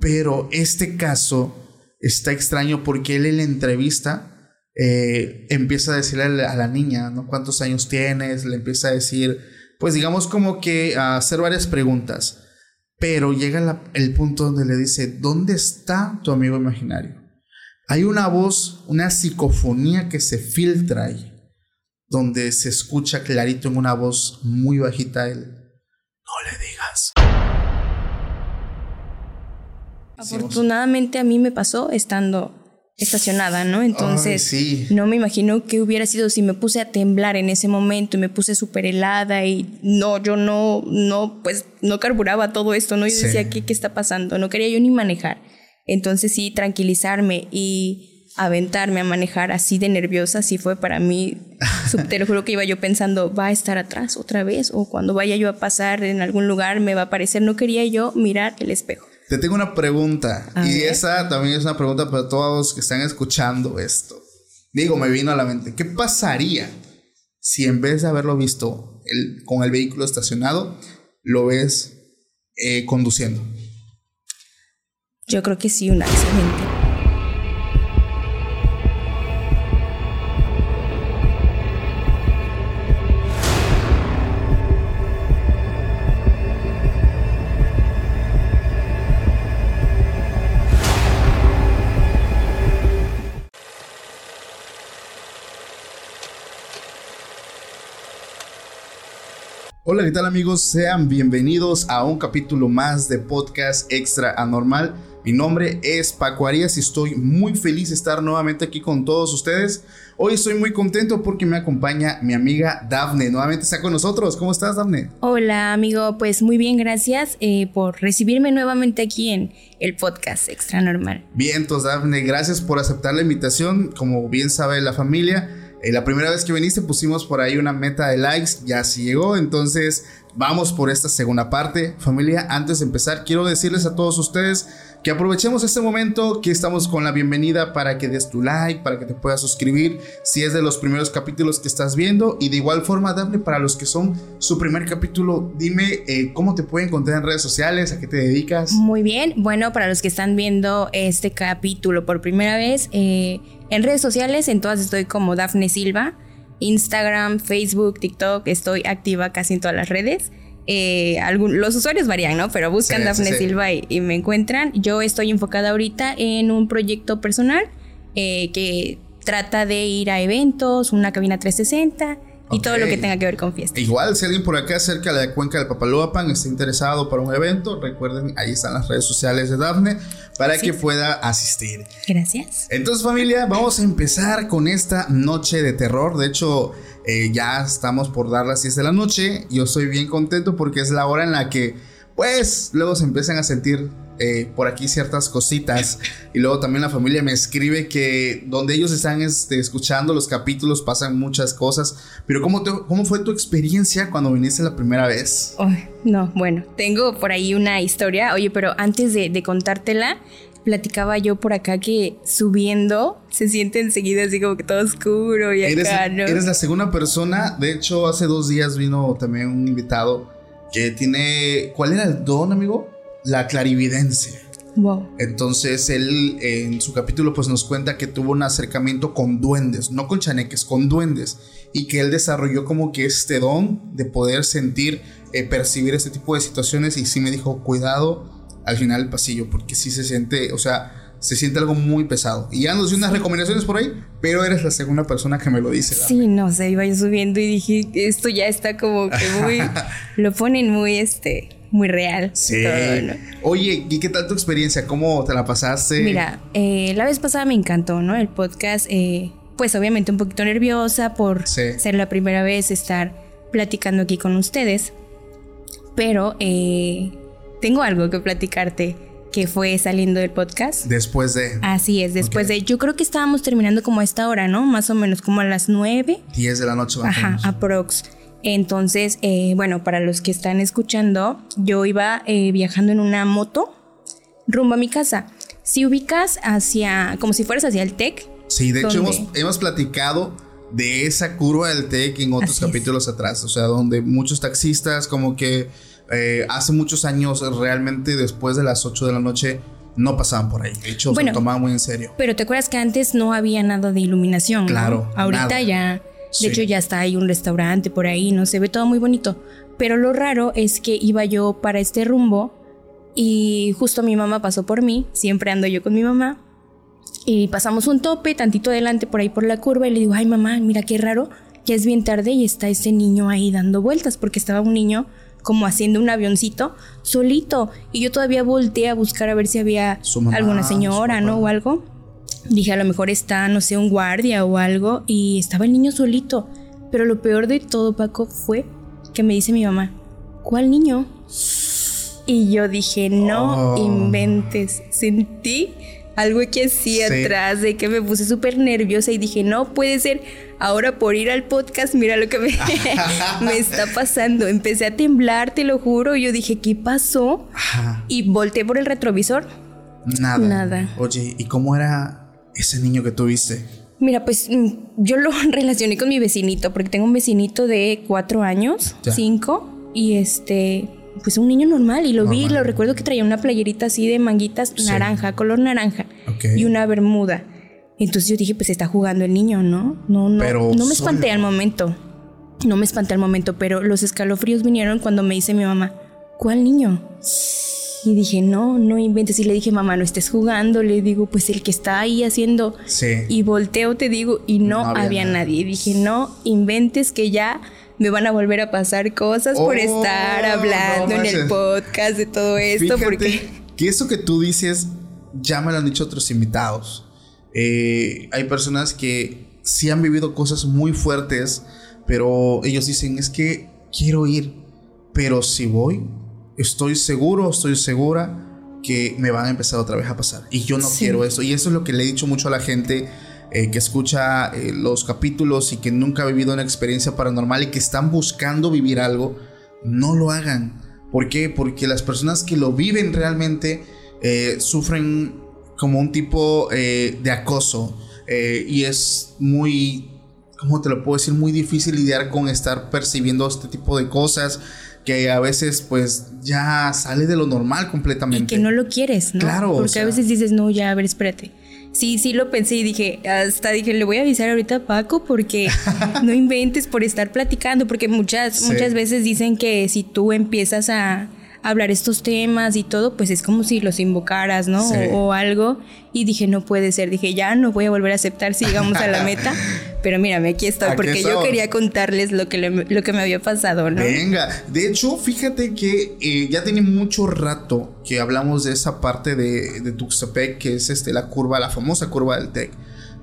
Pero este caso está extraño porque él en la entrevista eh, empieza a decirle a la niña, ¿no? ¿Cuántos años tienes? Le empieza a decir, pues digamos como que a hacer varias preguntas. Pero llega el punto donde le dice, ¿dónde está tu amigo imaginario? Hay una voz, una psicofonía que se filtra ahí, donde se escucha clarito en una voz muy bajita él, no le digas. Afortunadamente a mí me pasó estando estacionada, ¿no? Entonces, no me imagino qué hubiera sido si me puse a temblar en ese momento y me puse súper helada y no, yo no, no, pues no carburaba todo esto, ¿no? Yo decía, ¿qué, ¿qué está pasando? No quería yo ni manejar. Entonces sí, tranquilizarme y aventarme a manejar así de nerviosa, sí fue para mí, te lo juro que iba yo pensando, va a estar atrás otra vez o cuando vaya yo a pasar en algún lugar me va a aparecer, no quería yo mirar el espejo. Te tengo una pregunta. y esa también es una pregunta para todos los que están escuchando esto. Digo, me vino a la mente. ¿Qué pasaría si en vez de haberlo visto con el vehículo estacionado, lo ves eh, conduciendo? Yo creo que sí, un accidente. Hola, ¿qué tal amigos? Sean bienvenidos a un capítulo más de Podcast Extra Anormal. Mi nombre es Paco Arias y estoy muy feliz de estar nuevamente aquí con todos ustedes. Hoy estoy muy contento porque me acompaña mi amiga Dafne. Nuevamente está con nosotros. ¿Cómo estás, Dafne? Hola, amigo. Pues muy bien, gracias eh, por recibirme nuevamente aquí en el podcast Extra Normal. Bien, entonces, Dafne, gracias por aceptar la invitación. Como bien sabe la familia, eh, la primera vez que viniste pusimos por ahí una meta de likes, ya sí llegó, entonces vamos por esta segunda parte. Familia, antes de empezar, quiero decirles a todos ustedes que aprovechemos este momento, que estamos con la bienvenida para que des tu like, para que te puedas suscribir si es de los primeros capítulos que estás viendo y de igual forma dable para los que son su primer capítulo, dime eh, cómo te pueden encontrar en redes sociales, a qué te dedicas. Muy bien, bueno, para los que están viendo este capítulo por primera vez, eh, en redes sociales, en todas estoy como Dafne Silva. Instagram, Facebook, TikTok, estoy activa casi en todas las redes. Eh, los usuarios varían, ¿no? Pero buscan Dafne Silva y, me encuentran. Yo estoy enfocada ahorita en un proyecto personal eh, que trata de ir a eventos, una cabina 360 y todo lo que tenga que ver con fiestas. Igual, si alguien por acá cerca de la cuenca del Papaloapan está interesado para un evento, recuerden, ahí están las redes sociales de Dafne para que pueda asistir. Gracias. Entonces, familia, vamos a empezar con esta noche de terror. De hecho, eh, ya estamos por dar las 10 de la noche. Yo estoy bien contento porque es la hora en la que, pues, luego se empiezan a sentir eh, por aquí ciertas cositas. Y luego también la familia me escribe que donde ellos están este, escuchando los capítulos pasan muchas cosas. Pero ¿cómo, ¿cómo fue tu experiencia cuando viniste la primera vez? no, bueno, tengo por ahí una historia. Oye, pero antes de, contártela, platicaba yo por acá que subiendo se siente enseguida así como que todo oscuro y acá, ¿no? Eres la segunda persona. De hecho, hace dos días vino también un invitado que tiene. ¿Cuál era el don, amigo? La clarividencia. Wow. Entonces él en su capítulo pues nos cuenta que tuvo un acercamiento con duendes, no con chaneques, con duendes, y que él desarrolló como que este don de poder sentir, eh, percibir este tipo de situaciones y sí me dijo, cuidado al final del pasillo, porque sí se siente, o sea, se siente algo muy pesado. Y ya nos dio unas recomendaciones por ahí, pero eres la segunda persona que me lo dice. Sí, no sé, iba yo subiendo y dije, esto ya está como que muy, lo ponen muy este muy real. Sí. Oye, ¿y qué tal tu experiencia? ¿Cómo te la pasaste? Mira, eh, la vez pasada me encantó, ¿no? El podcast, eh, pues obviamente un poquito nerviosa por ser la primera vez estar platicando aquí con ustedes, pero eh, tengo algo que platicarte que fue saliendo del podcast. Después de. Así es, después de. Yo creo que estábamos terminando como a esta hora, ¿no? Más o menos como a las nueve. Diez de la noche. Ajá, aprox. Entonces, eh, bueno, para los que están escuchando, yo iba eh, viajando en una moto rumbo a mi casa. Si ubicas hacia, como si fueras hacia el TEC. Sí, de hecho hemos, platicado de esa curva del TEC en otros capítulos atrás, o sea, donde muchos taxistas como que eh, hace muchos años, realmente después de las 8 de la noche, no pasaban por ahí. De hecho, se tomaban muy en serio. Pero te acuerdas que antes no había nada de iluminación. Claro. Ahorita ya. De hecho, ya está ahí un restaurante por ahí, no se ve todo muy bonito. Pero lo raro es que iba yo para este rumbo y justo mi mamá pasó por mí, siempre ando yo con mi mamá. Y pasamos un tope, tantito adelante por ahí por la curva, y le digo, ay mamá, mira qué raro, ya es bien tarde y está ese niño ahí dando vueltas, porque estaba un niño como haciendo un avioncito solito. Y yo todavía volteé a buscar a ver si había alguna señora, ¿no? O algo. Dije, a lo mejor está, no sé, un guardia o algo. Y estaba el niño solito. Pero lo peor de todo, Paco, fue que me dice mi mamá, ¿cuál niño? Y yo dije, no oh. inventes. Sentí algo que así atrás de que me puse súper nerviosa y dije, no puede ser. Ahora por ir al podcast, mira lo que me, me está pasando. Empecé a temblar, te lo juro. Yo dije, ¿qué pasó? Y volteé por el retrovisor. Nada. Nada. Oye, ¿y cómo era ese niño que tuviste? Mira, pues mm, yo lo relacioné con mi vecinito, porque tengo un vecinito de cuatro años, cinco, y este, pues un niño normal y lo vi, lo recuerdo que traía una playerita así de manguitas naranja, color naranja y una bermuda. Entonces yo dije, pues está jugando el niño, ¿no? No, no, no me espanté al momento. No me espanté al momento, pero los escalofríos vinieron cuando me dice mi mamá, ¿cuál niño? Y dije, no, no inventes. Y le dije, mamá, no estés jugando. Le digo, pues el que está ahí haciendo. Sí. Y volteo, te digo, y no, había, nadie. Y dije, no inventes que ya me van a volver a pasar cosas por estar oh, hablando en el podcast de todo esto. porque que eso que tú dices ya me lo han dicho otros invitados. Eh, hay personas que sí han vivido cosas muy fuertes, pero ellos dicen, es que quiero ir, pero si voy, estoy seguro, estoy segura que me van a empezar otra vez a pasar. Y yo no quiero eso. Y eso es lo que le he dicho mucho a la gente eh, que escucha eh, los capítulos y que nunca ha vivido una experiencia paranormal y que están buscando vivir algo, no lo hagan. ¿Por qué? Porque las personas que lo viven realmente eh, sufren como un tipo de acoso y es muy, ¿cómo te lo puedo decir? Muy difícil lidiar con estar percibiendo este tipo de cosas que a veces pues ya sale de lo normal completamente. Y que no lo quieres, ¿no? Claro. Porque a veces dices, no, ya, a ver, espérate sí, sí lo pensé y dije, hasta dije, le voy a avisar ahorita a Paco porque no inventes por estar platicando, porque muchas, muchas veces dicen que si tú empiezas a hablar estos temas y todo, pues es como si los invocaras, ¿no? O, algo. Y dije, no puede ser. Dije, ya no voy a volver a aceptar si llegamos a la meta. Pero mírame, aquí estoy, porque yo quería contarles lo que, lo que me había pasado, ¿no? Venga, de hecho, fíjate que eh, ya tiene mucho rato que hablamos de esa parte de, de Tuxtepec, que es este, la curva, la famosa curva del TEC,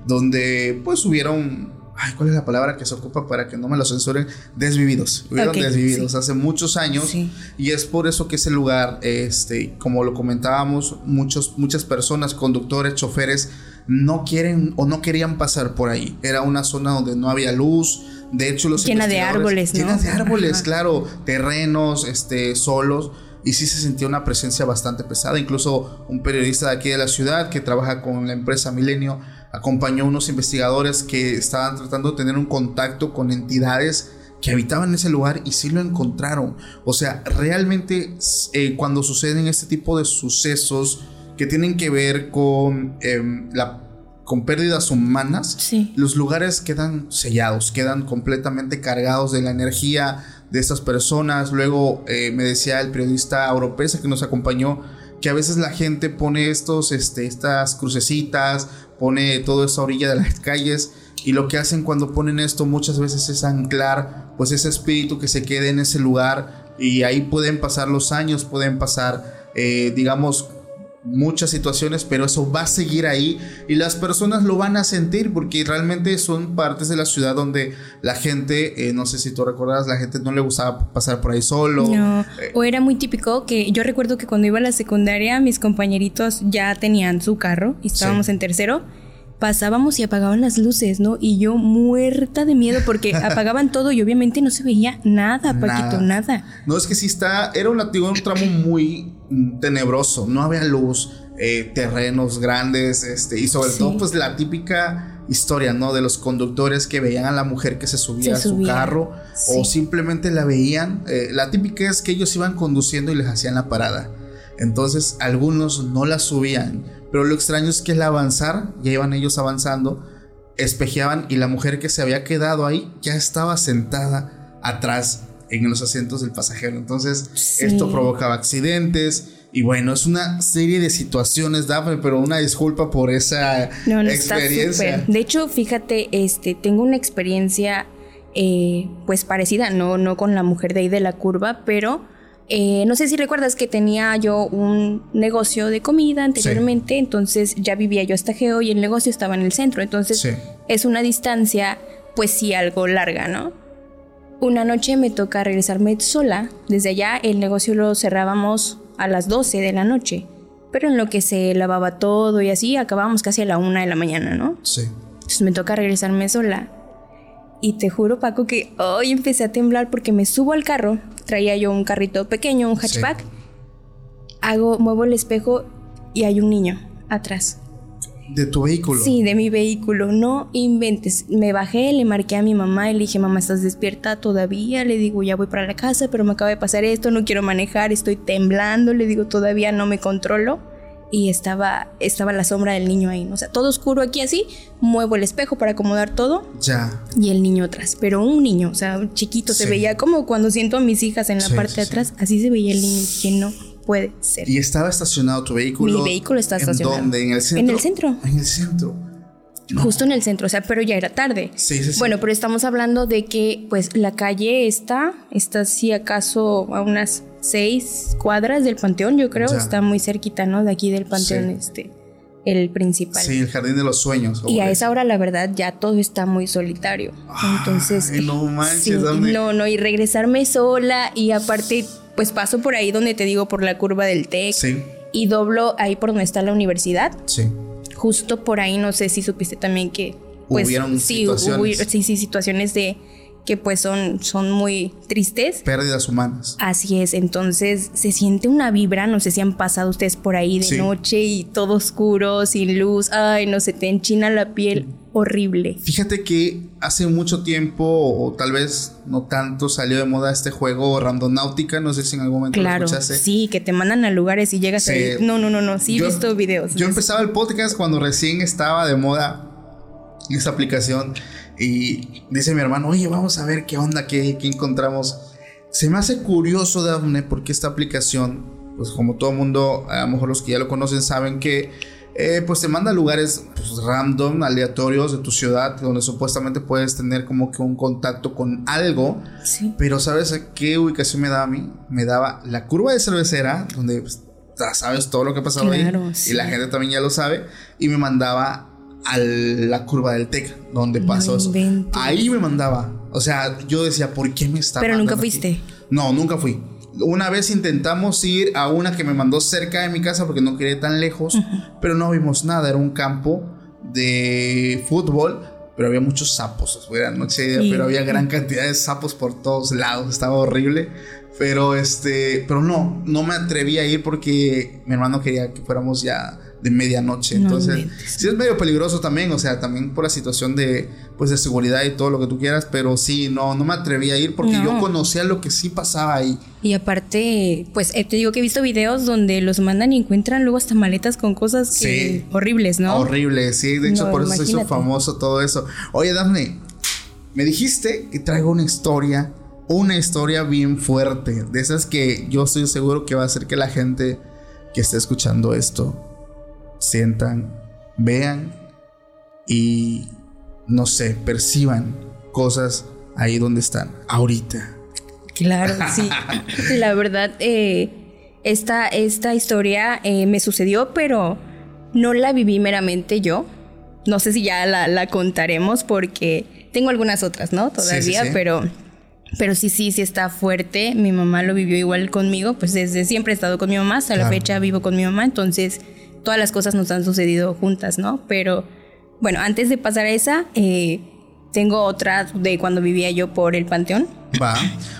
donde pues hubieron Ay, ¿cuál es la palabra que se ocupa para que no me lo censuren? Desvividos. Hubieron desvividos hace muchos años. Y es por eso que ese lugar, este, como lo comentábamos, muchos, muchas personas, conductores, choferes, no quieren o no querían pasar por ahí. Era una zona donde no había luz. De hecho, los llena de árboles, ¿no? Llena de árboles, claro, terrenos, este, solos y sí se sentía una presencia bastante pesada. Incluso un periodista de aquí de la ciudad que trabaja con la empresa Milenio acompañó a unos investigadores que estaban tratando de tener un contacto con entidades que habitaban ese lugar y sí lo encontraron. O sea, realmente eh, cuando suceden este tipo de sucesos que tienen que ver con em, la con pérdidas humanas, los lugares quedan sellados, quedan completamente cargados de la energía de estas personas. Luego eh, me decía el periodista europeo que nos acompañó que a veces la gente pone estos, este, estas crucecitas, pone toda esa orilla de las calles y lo que hacen cuando ponen esto muchas veces es anclar pues ese espíritu que se quede en ese lugar y ahí pueden pasar los años, pueden pasar eh, digamos muchas situaciones, pero eso va a seguir ahí y las personas lo van a sentir porque realmente son partes de la ciudad donde la gente, eh, no sé si tú recuerdas, la gente no le gustaba pasar por ahí solo. No, eh, o era muy típico que yo recuerdo que cuando iba a la secundaria mis compañeritos ya tenían su carro y estábamos en tercero pasábamos y apagaban las luces, ¿no? Y yo muerta de miedo porque apagaban todo y obviamente no se veía nada, Paquito, nada. No, es que sí está, era un, un tramo muy tenebroso, no había luz. eh, terrenos grandes, este, y sobre todo pues la típica historia, ¿no? De los conductores que veían a la mujer que se subía a su carro o simplemente la veían. Eh, la típica es que ellos iban conduciendo y les hacían la parada. Entonces algunos no la subían, pero lo extraño es que al avanzar, ya iban ellos avanzando, espejeaban y la mujer que se había quedado ahí ya estaba sentada atrás en los asientos del pasajero. Entonces esto provocaba accidentes y bueno, es una serie de situaciones, Dafne, pero una disculpa por esa experiencia. de hecho, fíjate, este, tengo una experiencia eh, pues parecida, no, no con la mujer de ahí de la curva, pero eh, no sé si recuerdas que tenía yo un negocio de comida anteriormente, entonces ya vivía yo hasta Geo y el negocio estaba en el centro, entonces es una distancia pues sí algo larga, ¿no? Una noche me toca regresarme sola, desde allá el negocio lo cerrábamos a las 12 de la noche. Pero en lo que se lavaba todo y así, acabábamos casi a la 1 de la mañana, ¿no? Sí. Entonces me toca regresarme sola. Y te juro, Paco, que hoy empecé a temblar porque me subo al carro. Traía yo un carrito pequeño, un hatchback. Hago, muevo el espejo y hay un niño atrás. ¿De tu vehículo? Sí, de mi vehículo. No inventes. Me bajé, le marqué a mi mamá y le dije, mamá, ¿estás despierta todavía? Le digo, ya voy para la casa, pero me acaba de pasar esto, no quiero manejar, estoy temblando. Le digo, todavía no me controlo. Y estaba, estaba la sombra del niño ahí. O sea, todo oscuro aquí así. Muevo el espejo para acomodar todo. Ya. Y el niño atrás. Pero un niño, o sea, chiquito. Se veía como cuando siento a mis hijas en la parte de atrás. Así se veía el niño. Que no puede ser. ¿Y estaba estacionado tu vehículo? Mi vehículo está estacionado. ¿En dónde? ¿En el centro? En el centro. En el centro. Justo en el centro, o sea, pero ya era tarde. Sí, sí, sí. Bueno, pero estamos hablando de que, pues, la calle está, está si acaso a unas seis cuadras del panteón, yo creo. Está muy cerquita, ¿no? De aquí del panteón, este, el principal. Sí, el jardín de los sueños. Y a esa hora, la verdad, ya todo está muy solitario. Entonces. no manches, sí, No, no, y regresarme sola y aparte pues paso por ahí donde te digo, por la curva del TEC. Sí. Y doblo ahí por donde está la universidad. Sí. Justo por ahí, no sé si supiste también que... Pues, Hubieron sí, situaciones. sí, sí, situaciones de que pues son, son muy tristes. Pérdidas humanas. Así es, entonces se siente una vibra, no sé si han pasado ustedes por ahí de noche y todo oscuro, sin luz, ay, no se te enchina la piel, horrible. Fíjate que hace mucho tiempo, o tal vez no tanto, salió de moda este juego Randonáutica, no sé si en algún momento claro, lo escuchaste. Sí, que te mandan a lugares y llegas a... No, no, no, no, sí he visto videos. Yo empezaba el podcast cuando recién estaba de moda esa aplicación y dice mi hermano, oye, vamos a ver qué onda, qué, qué encontramos. Se me hace curioso, Daphne, porque esta aplicación, pues como todo mundo, a lo mejor los que ya lo conocen saben que eh, pues te manda a lugares pues, random, aleatorios de tu ciudad, donde supuestamente puedes tener como que un contacto con algo. Sí. Pero ¿sabes a qué ubicación me daba a mí? Me daba la curva de cervecera, donde pues, sabes todo lo que ha pasado ahí. Y la gente también ya lo sabe. Y me mandaba a la curva del TEC, donde pasó eso. Ahí me mandaba. O sea, yo decía, ¿por qué me está Pero nunca fuiste. No, nunca fui. Una vez intentamos ir a una que me mandó cerca de mi casa porque no quería tan lejos, pero no vimos nada. Era un campo de fútbol, pero había muchos sapos. Era noche, pero había gran cantidad de sapos por todos lados. Estaba horrible. Pero este, pero no, no me atreví a ir porque mi hermano quería que fuéramos ya de medianoche. Entonces, sí es medio peligroso también, o sea, también por la situación de pues de seguridad y todo lo que tú quieras, pero sí, no, no me atreví a ir porque yo conocía lo que sí pasaba ahí. Y aparte, pues eh, te digo que he visto videos donde los mandan y encuentran luego hasta maletas con cosas horribles, ¿no? Horribles, sí, de hecho por eso se hizo famoso todo eso. Oye, Daphne, me dijiste que traigo una historia, una historia bien fuerte, de esas que yo estoy seguro que va a hacer que la gente que esté escuchando esto sientan, vean y, no sé, perciban cosas ahí donde están, ahorita. Claro, sí. La verdad, eh, esta, esta historia eh, me sucedió, pero no la viví meramente yo. No sé si ya la, contaremos porque tengo algunas otras, ¿no? Todavía, pero pero sí, sí, sí está fuerte. Mi mamá lo vivió igual conmigo, pues desde siempre he estado con mi mamá, hasta la fecha vivo con mi mamá, entonces todas las cosas nos han sucedido juntas, ¿no? Pero bueno, antes de pasar a esa, eh, tengo otra de cuando vivía yo por el Panteón. Va.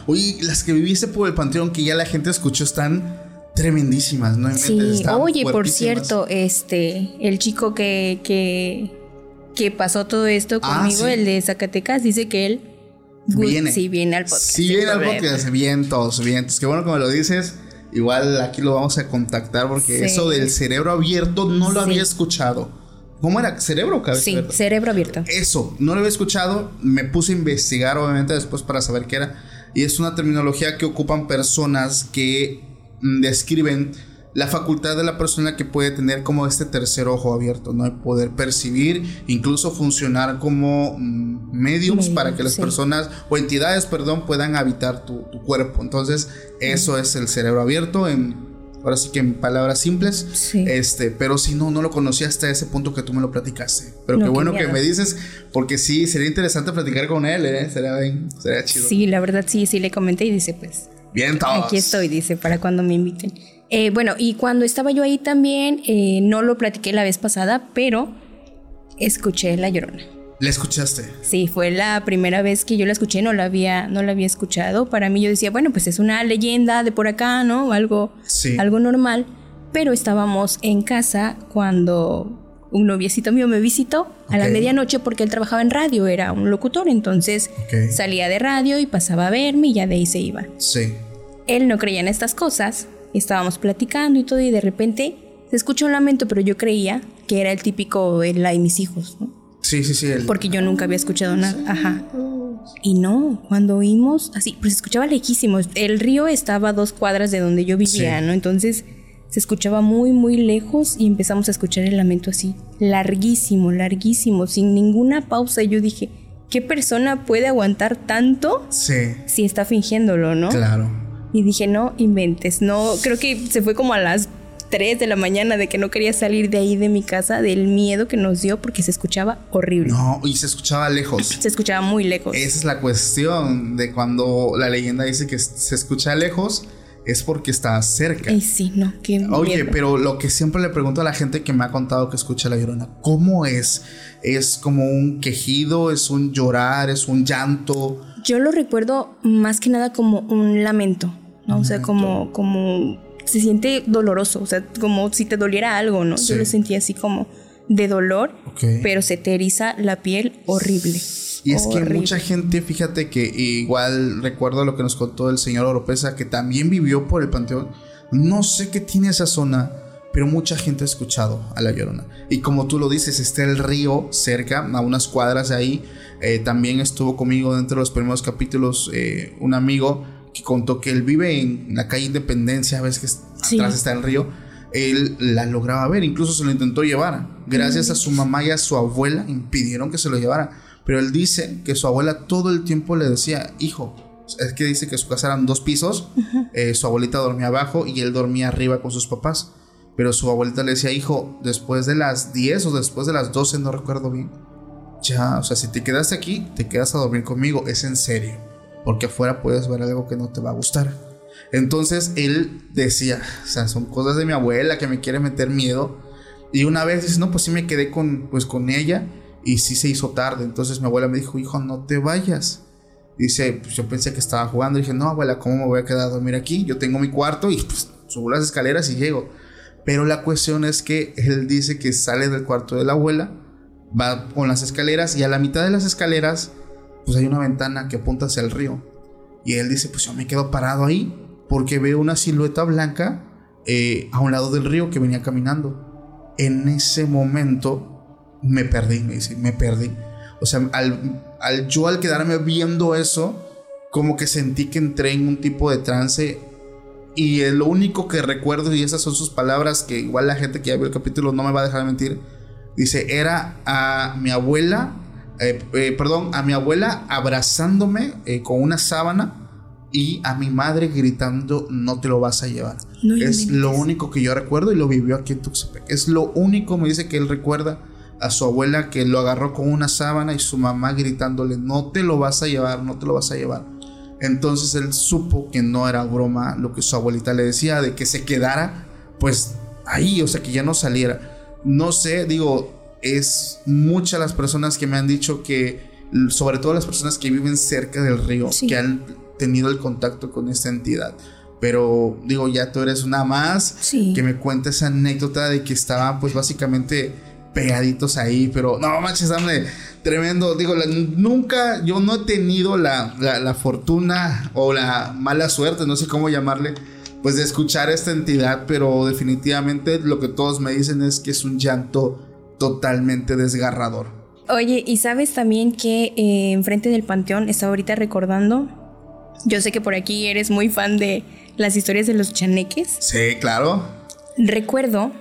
Oye, las que viviste por el Panteón que ya la gente escuchó están tremendísimas, ¿no? Sí, oye, por cierto, este, el chico que, que, que pasó todo esto ah, conmigo, el de Zacatecas, dice que él viene. Sí, viene al podcast. Sí, viene al podcast, vientos, vientos. Qué bueno que me lo dices. Igual aquí lo vamos a contactar porque eso del cerebro abierto no lo había escuchado. ¿Cómo era? ¿Cerebro o cabeza? Sí, cerebro abierto. Eso, no lo había escuchado. Me puse a investigar, obviamente, después para saber qué era. Y es una terminología que ocupan personas que mm, describen la facultad de la persona que puede tener como este tercer ojo abierto, ¿no? poder percibir, incluso funcionar como mediums para que las personas o entidades, perdón, puedan habitar tu, cuerpo. Entonces, eso es el cerebro abierto en ahora sí que en palabras simples. Este, pero si no, no lo conocía hasta ese punto que tú me lo platicaste. Pero qué bueno que me dices, porque sí, sería interesante platicar con él, ¿eh? Sería, sería chido. Sí, la verdad sí, sí le comenté y dice, pues. Bien, todos. Aquí estoy, dice, para cuando me inviten. Eh, bueno, y cuando estaba yo ahí también, eh, no lo platiqué la vez pasada, pero escuché La Llorona. ¿La escuchaste? Sí, fue la primera vez que yo la escuché, no la había, no la había escuchado. Para mí yo decía, bueno, pues es una leyenda de por acá, ¿no? Algo, algo normal. Pero estábamos en casa cuando un noviecito mío me visitó a la medianoche porque él trabajaba en radio, era un locutor, entonces salía de radio y pasaba a verme y ya de ahí se iba. Sí. Él no creía en estas cosas, estábamos platicando y todo, y de repente se escucha un lamento, pero yo creía que era el típico el de mis hijos, ¿no? Sí, sí, sí. Porque yo nunca había escuchado nada. Ajá. Y no, cuando oímos así, pues se escuchaba lejísimo. El río estaba a dos cuadras de donde yo vivía, ¿no? Entonces se escuchaba muy, muy lejos y empezamos a escuchar el lamento así, larguísimo, larguísimo, sin ninguna pausa. Y yo dije, ¿qué persona puede aguantar tanto sí. si está fingiéndolo, no? Claro. Y dije, no inventes, no, creo que se fue como a las 3 de la mañana de que no quería salir de ahí de mi casa, del miedo que nos dio porque se escuchaba horrible. No, y se escuchaba lejos. Se escuchaba muy lejos. Esa es la cuestión de cuando la leyenda dice que se escucha lejos. Es porque está cerca. Ay, sí, no, qué Oye, pero lo que siempre le pregunto a la gente que me ha contado que escucha la llorona, ¿cómo es? ¿Es como un quejido? ¿Es un llorar? ¿Es un llanto? Yo lo recuerdo más que nada como un lamento. ¿no? O sea, como, como se siente doloroso, o sea, como si te doliera algo, ¿no? Yo lo sentía así como de dolor, pero se te eriza la piel horrible. Y es que mucha gente, fíjate que igual recuerdo lo que nos contó el señor Oropesa, que también vivió por el Panteón. No sé qué tiene esa zona, pero mucha gente ha escuchado a La Llorona. Y como tú lo dices, está el río cerca, a unas cuadras de ahí. Eh, también estuvo conmigo dentro de los primeros capítulos eh, un amigo que contó que él vive en la calle Independencia, ves que atrás está el río. Él la lograba ver, incluso se lo intentó llevar. Gracias a su mamá y a su abuela impidieron que se lo llevara. Pero él dice que su abuela todo el tiempo le decía, hijo, es que dice que su casa eran dos pisos, eh, su abuelita dormía abajo y él dormía arriba con sus papás. Pero su abuelita le decía, hijo, después de las 10 o después de las 12, no recuerdo bien, ya, o sea, si te quedaste aquí, te quedas a dormir conmigo, es en serio porque afuera puedes ver algo que no te va a gustar. Entonces él decía, o sea, son cosas de mi abuela que me quiere meter miedo. Y una vez dice, no, pues sí me quedé con, pues, con ella y sí se hizo tarde. Entonces mi abuela me dijo, hijo, no te vayas. Dice, pues yo pensé que estaba jugando. Y dije, no, abuela, ¿cómo me voy a quedar a dormir aquí? Yo tengo mi cuarto y pues subo las escaleras y llego. Pero la cuestión es que él dice que sale del cuarto de la abuela, va con las escaleras y a la mitad de las escaleras pues hay una ventana que apunta hacia el río. Y él dice, pues yo me quedo parado ahí porque veo una silueta blanca eh, a un lado del río que venía caminando. En ese momento me perdí, me dice, me perdí. O sea, al, al yo al quedarme viendo eso, como que sentí que entré en un tipo de trance y lo único que recuerdo, y esas son sus palabras, que igual la gente que ya vio el capítulo no me va a dejar de mentir, dice, era a mi abuela eh, eh, perdón, a mi abuela abrazándome eh, con una sábana y a mi madre gritando, no te lo vas a llevar. es lo único que yo recuerdo y lo vivió aquí en Tuxtepec. Es lo único, me dice que él recuerda a su abuela que lo agarró con una sábana y su mamá gritándole, no te lo vas a llevar, no te lo vas a llevar. Entonces él supo que no era broma lo que su abuelita le decía, de que se quedara pues ahí, o sea, que ya no saliera. No sé, digo, es muchas las personas que me han dicho que, sobre todo las personas que viven cerca del río, que han tenido el contacto con esta entidad. Pero digo, ya tú eres una más que me cuenta esa anécdota de que estaban pues básicamente pegaditos ahí, pero no manches, dame tremendo. Digo, nunca, yo no he tenido la, la, fortuna o la mala suerte, no sé cómo llamarle, pues de escuchar esta entidad, pero definitivamente lo que todos me dicen es que es un llanto totalmente desgarrador. Oye, y sabes también que eh, enfrente del panteón estaba ahorita recordando. Yo sé que por aquí eres muy fan de las historias de los chaneques. Sí, claro. Recuerdo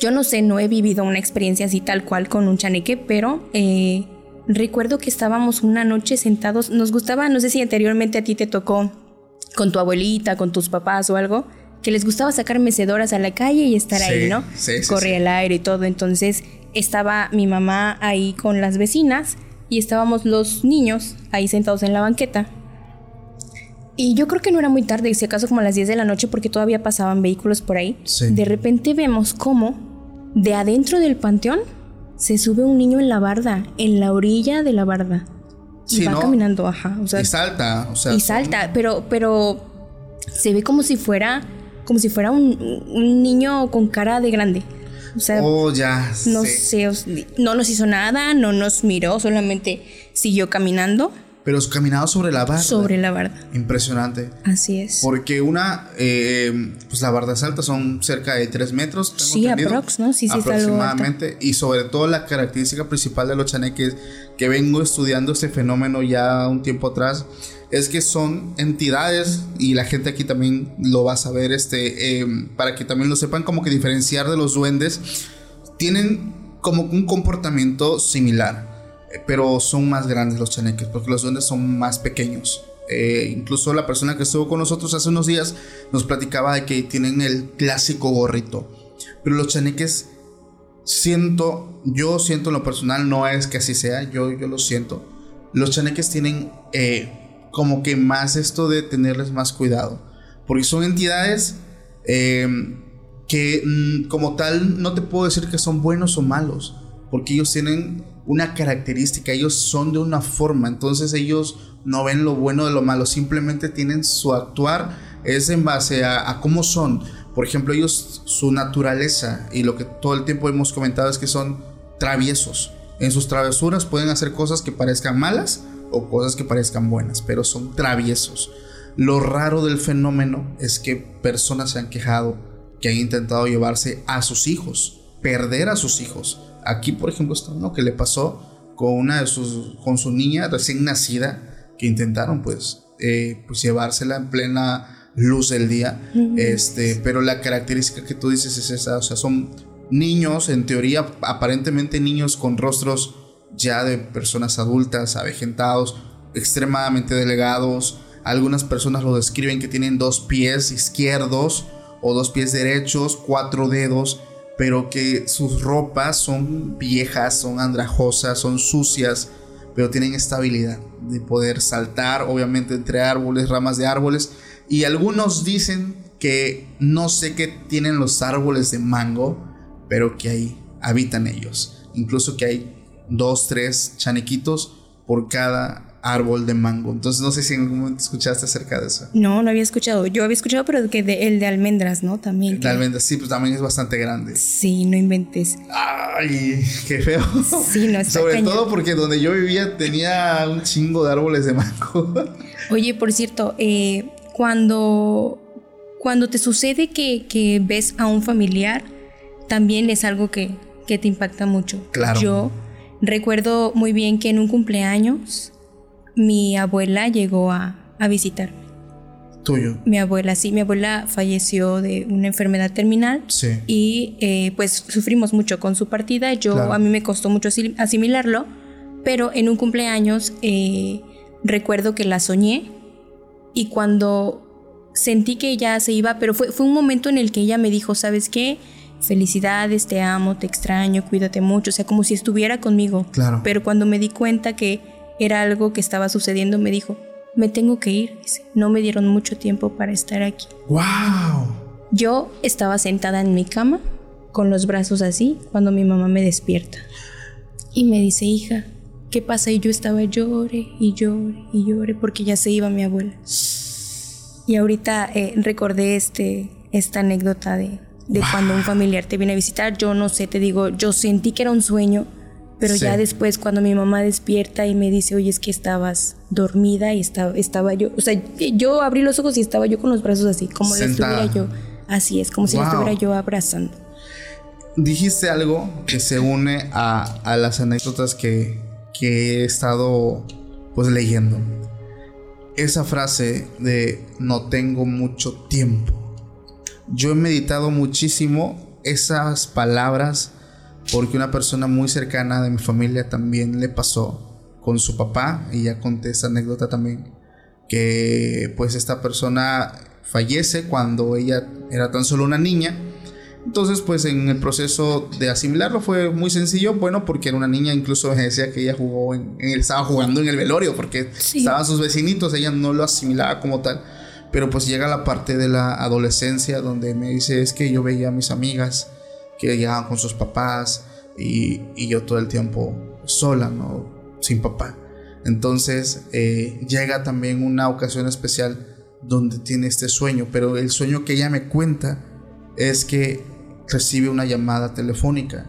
yo no sé, no he vivido una experiencia así tal cual con un chaneque, pero eh, recuerdo que estábamos una noche sentados, nos gustaba, no sé si anteriormente a ti te tocó con tu abuelita, con tus papás o algo, que les gustaba sacar mecedoras a la calle y estar ahí, ¿no? Sí, sí, Corría el aire y todo, entonces estaba mi mamá ahí con las vecinas y estábamos los niños ahí sentados en la banqueta. Y yo creo que no era muy tarde, si acaso como a las 10 de la noche, porque todavía pasaban vehículos por ahí. De repente vemos cómo de adentro del panteón se sube un niño en la barda, en la orilla de la barda. Y va caminando, ajá. y salta, o sea. Y salta, pero, pero se ve como si fuera, como si fuera un, niño con cara de grande. O sea, oh, ya. No sé, no nos hizo nada, no nos miró, solamente siguió caminando pero caminado sobre la barda. Sobre la barda. Impresionante. Así es. Porque una, eh, pues la barda alta son cerca de 3 metros. Sí, aprox, ¿no? Sí, sí, aproximadamente. Y sobre todo la característica principal de los chaneques, que vengo estudiando este fenómeno ya un tiempo atrás, es que son entidades, y la gente aquí también lo va a saber, este, em, para que también lo sepan, como que diferenciar de los duendes, tienen como un comportamiento similar pero son más grandes los chaneques, porque los duendes son más pequeños. Eh, incluso la persona que estuvo con nosotros hace unos días nos platicaba de que tienen el clásico gorrito. Pero los chaneques, siento, yo siento en lo personal, no es que así sea, yo, yo lo siento. Los chaneques tienen eh, como que más esto de tenerles más cuidado. Porque son entidades eh, que mm, como tal no te puedo decir que son buenos o malos. Porque ellos tienen una característica, ellos son de una forma, entonces ellos no ven lo bueno de lo malo, simplemente tienen su actuar, es en base a, cómo son. Por ejemplo, ellos, su naturaleza y lo que todo el tiempo hemos comentado es que son traviesos. En sus travesuras pueden hacer cosas que parezcan malas o cosas que parezcan buenas, pero son traviesos. Lo raro del fenómeno es que personas se han quejado que han intentado llevarse a sus hijos, perder a sus hijos Aquí, por ejemplo, está uno que le pasó con una de sus, con su niña recién nacida, que intentaron pues, eh, pues llevársela en plena luz del día. Este, pero la característica que tú dices es esa, o sea, son niños, en teoría, aparentemente niños con rostros ya de personas adultas, avejentados, extremadamente delgados. Algunas personas lo describen que tienen dos pies izquierdos o dos pies derechos, cuatro dedos pero que sus ropas son viejas, son andrajosas, son sucias, pero tienen estabilidad de poder saltar, obviamente, entre árboles, ramas de árboles. Y algunos dicen que no sé qué tienen los árboles de mango, pero que ahí habitan ellos. Incluso que hay dos, tres chanequitos por cada árbol de mango. Entonces no sé si en algún momento escuchaste acerca de eso. No, no había escuchado. Yo había escuchado, pero que de, el de almendras, ¿no? También. El de almendras, sí, pues también es bastante grande. Sí, no inventes. Ay, qué feo. Sí, no está Sobre todo porque donde yo vivía tenía un chingo de árboles de mango. Oye, por cierto, eh, cuando, cuando te sucede que, que, ves a un familiar, también es algo que, que te impacta mucho. Claro. Yo recuerdo muy bien que en un cumpleaños mi abuela llegó a, a visitar. Tuyo. Mi abuela, sí, mi abuela falleció de una enfermedad terminal. Sí. Y eh, pues sufrimos mucho con su partida. Yo, a mí me costó mucho asimilarlo, pero en un cumpleaños eh, recuerdo que la soñé y cuando sentí que ella se iba, pero fue, fue un momento en el que ella me dijo, ¿sabes qué? Felicidades, te amo, te extraño, cuídate mucho, o sea, como si estuviera conmigo. Claro. Pero cuando me di cuenta que era algo que estaba sucediendo, me dijo, me tengo que ir. No me dieron mucho tiempo para estar aquí. ¡Wow! Yo estaba sentada en mi cama, con los brazos así, cuando mi mamá me despierta. Y me dice, hija, ¿qué pasa? Y yo estaba llore y llore y llore porque ya se iba mi abuela. Y ahorita eh, recordé este, esta anécdota de, de cuando un familiar te viene a visitar. Yo no sé, te digo, yo sentí que era un sueño, pero ya después cuando mi mamá despierta y me dice, oye, es que estabas dormida y estaba, estaba yo, o sea, yo abrí los ojos y estaba yo con los brazos así, como si estuviera yo, así es, como si estuviera yo abrazando. Dijiste algo que se une a, a las anécdotas que, que he estado pues leyendo. Esa frase de no tengo mucho tiempo. Yo he meditado muchísimo esas palabras porque una persona muy cercana de mi familia también le pasó con su papá y ya conté esa anécdota también que pues esta persona fallece cuando ella era tan solo una niña entonces, pues en el proceso de asimilarlo fue muy sencillo, bueno, porque era una niña, incluso me decía que ella jugó en, estaba jugando en el velorio, porque estaban sus vecinitos, ella no lo asimilaba como tal. Pero pues llega la parte de la adolescencia donde me dice, es que yo veía a mis amigas que llegaban con sus papás y, y yo todo el tiempo sola, ¿no? Sin papá. Entonces eh, llega también una ocasión especial donde tiene este sueño, pero el sueño que ella me cuenta es que recibe una llamada telefónica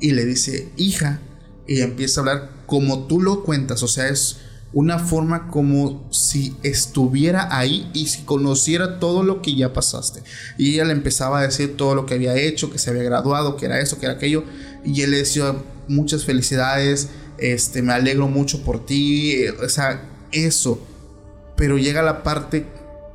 y le dice, hija, y empieza a hablar como tú lo cuentas, o sea, es una forma como si estuviera ahí y si conociera todo lo que ya pasaste. Y ella le empezaba a decir todo lo que había hecho, que se había graduado, que era eso, que era aquello, y él le decía muchas felicidades, este, me alegro mucho por ti, o sea, eso. Pero llega la parte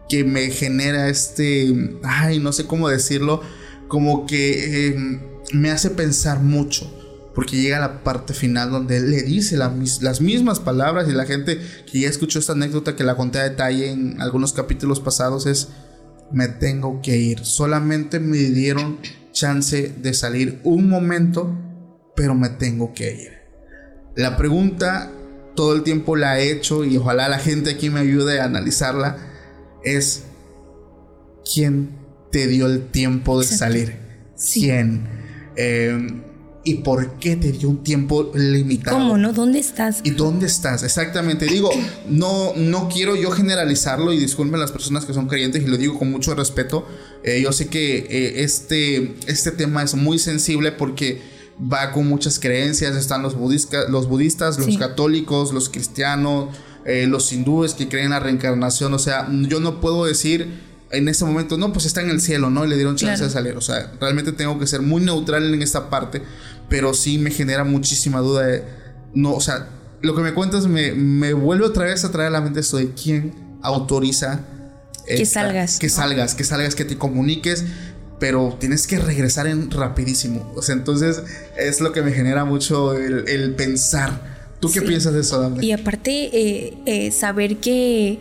que me genera este, ay, no sé cómo decirlo, como que em, me hace pensar mucho. Porque llega la parte final donde él le dice las mismas palabras y la gente que ya escuchó esta anécdota que la conté a detalle en algunos capítulos pasados es, me tengo que ir. Solamente me dieron chance de salir un momento, pero me tengo que ir. La pregunta todo el tiempo la he hecho y ojalá la gente aquí me ayude a analizarla es, ¿quién te dio el tiempo de salir? ¿Quién? Em, ¿Y por qué te dio un tiempo limitado? ¿Cómo no? ¿Dónde estás? ¿Y dónde estás? Exactamente. Digo, no, no quiero yo generalizarlo y disculpen las personas que son creyentes y lo digo con mucho respeto. Eh, yo sé que eh, este, este tema es muy sensible porque va con muchas creencias. Están los, budistas, los budistas, los católicos, los cristianos, eh, los hindúes que creen en la reencarnación. O sea, yo no puedo decir en ese momento, no, pues está en el cielo, ¿no? Y le dieron chance de salir. O sea, realmente tengo que ser muy neutral en esta parte, pero sí me genera muchísima duda de, no, o sea, lo que me cuentas me, me vuelve otra vez a traer a la mente esto de quién autoriza que salgas. Que salgas, que salgas, que te comuniques, pero tienes que regresar en rapidísimo. O sea, entonces es lo que me genera mucho el, pensar. ¿Tú qué piensas de eso, Dante? Y aparte, eh, eh, saber que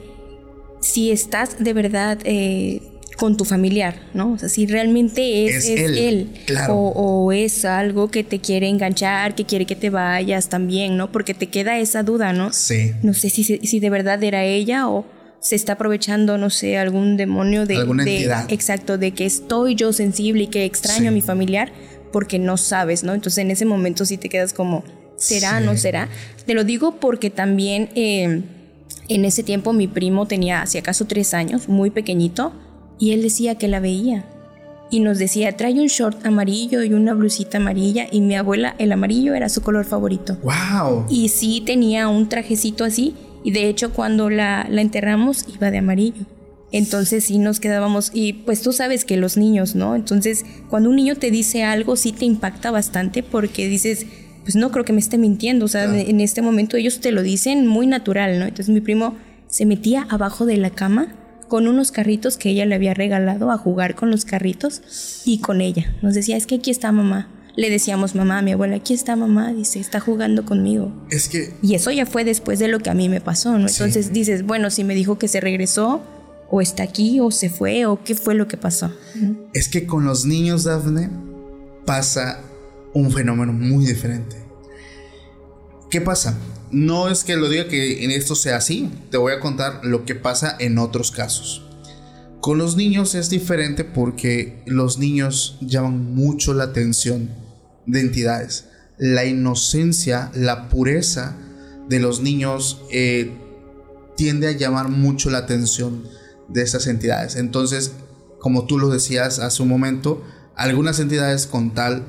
si estás de verdad eh, con tu familiar, ¿no? O sea, si realmente es, él, o, es algo que te quiere enganchar, que quiere que te vayas también, ¿no? Porque te queda esa duda, ¿no? Sí. No sé si, si de verdad era ella o se está aprovechando, no sé, algún demonio de... Alguna entidad. Exacto, de que estoy yo sensible y que extraño a mi familiar porque no sabes, ¿no? Entonces en ese momento sí te quedas como, ¿será, no será? Te lo digo porque también... Eh, en ese tiempo mi primo tenía, si acaso, tres años, muy pequeñito, y él decía que la veía. Y nos decía, trae un short amarillo y una blusita amarilla, y mi abuela, el amarillo era su color favorito. ¡Wow! Y sí tenía un trajecito así, y de hecho cuando la, la enterramos iba de amarillo. Entonces sí nos quedábamos, y pues tú sabes que los niños, ¿no? Entonces cuando un niño te dice algo sí te impacta bastante porque dices, pues no creo que me esté mintiendo, o sea, en este momento ellos te lo dicen muy natural, ¿no? Entonces mi primo se metía abajo de la cama con unos carritos que ella le había regalado a jugar con los carritos y con ella. Nos decía, es que aquí está mamá. Le decíamos, mamá, mi abuela, aquí está mamá, dice, está jugando conmigo. Es que... Y eso ya fue después de lo que a mí me pasó, ¿no? Entonces dices, bueno, si me dijo que se regresó, o está aquí, o se fue, o qué fue lo que pasó. Es que con los niños, Dafne, pasa un fenómeno muy diferente. ¿Qué pasa? No es que lo diga que en esto sea así, te voy a contar lo que pasa en otros casos. Con los niños es diferente porque los niños llaman mucho la atención de entidades. La inocencia, la pureza de los niños eh, tiende a llamar mucho la atención de esas entidades. Entonces, como tú lo decías hace un momento, algunas entidades con tal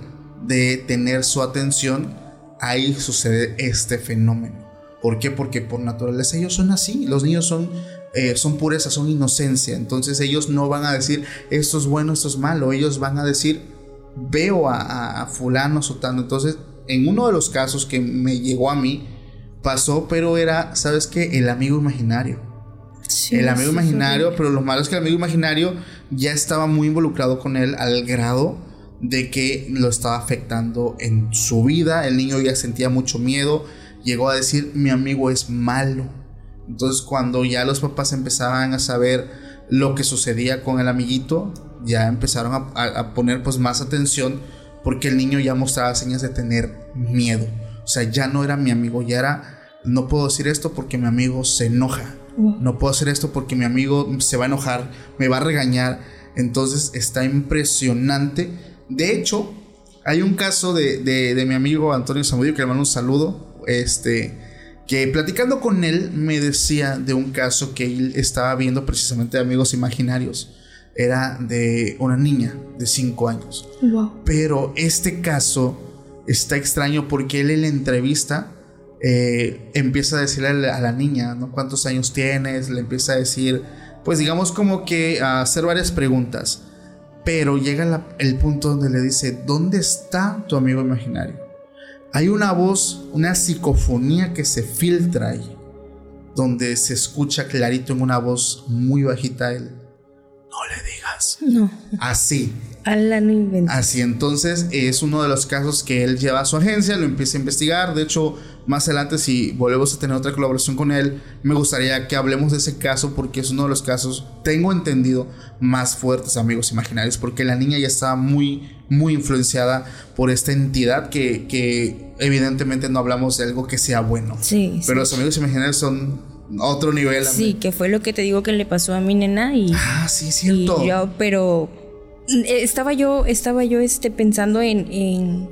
de tener su atención, ahí sucede este fenómeno. ¿Por qué? Porque por naturaleza ellos son así. Los niños son, eh, son pureza, son inocencia. Entonces ellos no van a decir esto es bueno, esto es malo. Ellos van a decir veo a, fulano, sotano. Entonces, en uno de los casos que me llegó a mí, pasó, pero era, ¿sabes qué? El amigo imaginario. el amigo imaginario, pero lo malo es que el amigo imaginario ya estaba muy involucrado con él al grado de que lo estaba afectando en su vida. El niño ya sentía mucho miedo. Llegó a decir, mi amigo es malo. Entonces cuando ya los papás empezaban a saber lo que sucedía con el amiguito, ya empezaron a, poner pues más atención porque el niño ya mostraba señas de tener miedo. O sea, ya no era mi amigo, ya era, no puedo decir esto porque mi amigo se enoja. No puedo hacer esto porque mi amigo se va a enojar, me va a regañar. Entonces está impresionante. De hecho, hay un caso de, mi amigo Antonio Zamudio, que le mando un saludo. Este, que platicando con él me decía de un caso que él estaba viendo precisamente de amigos imaginarios. Era de una niña de 5 años. Pero este caso está extraño porque él en la entrevista eh, empieza a decirle a la, niña, ¿no? ¿Cuántos años tienes? Le empieza a decir, pues digamos como que a hacer varias preguntas. Pero llega el punto donde le dice, ¿dónde está tu amigo imaginario? Hay una voz, una psicofonía que se filtra ahí, donde se escucha clarito en una voz muy bajita él. No le digas. No. Así. Así entonces es uno de los casos que él lleva a su agencia, lo empieza a investigar. De hecho, más adelante si volvemos a tener otra colaboración con él, me gustaría que hablemos de ese caso porque es uno de los casos, tengo entendido, más fuertes, amigos imaginarios, porque la niña ya estaba muy, muy influenciada por esta entidad que, que evidentemente no hablamos de algo que sea bueno. Sí. Pero los amigos imaginarios son otro nivel. Sí, que fue lo que te digo que le pasó a mi nena y... Ah, sí, cierto. yo, pero estaba yo, estaba yo este, pensando en,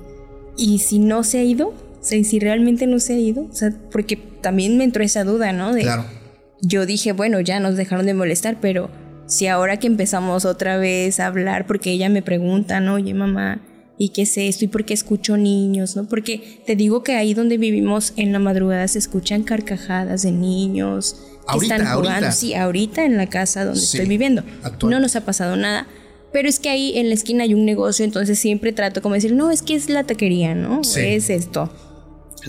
¿y si no se ha ido? O sea, si realmente no se ha ido? O sea, porque también me entró esa duda, ¿no? De, claro. Yo dije, bueno, ya nos dejaron de molestar, pero si ahora que empezamos otra vez a hablar, porque ella me pregunta, ¿no? Oye, mamá, ¿y qué es esto? ¿Y por qué escucho niños? ¿No? Porque te digo que ahí donde vivimos en la madrugada se escuchan carcajadas de niños que están jugando. Ahorita. Sí, ahorita en la casa donde estoy viviendo. No nos ha pasado nada pero es que ahí en la esquina hay un negocio, entonces siempre trato como decir, no, es que es la taquería, ¿no? Es esto.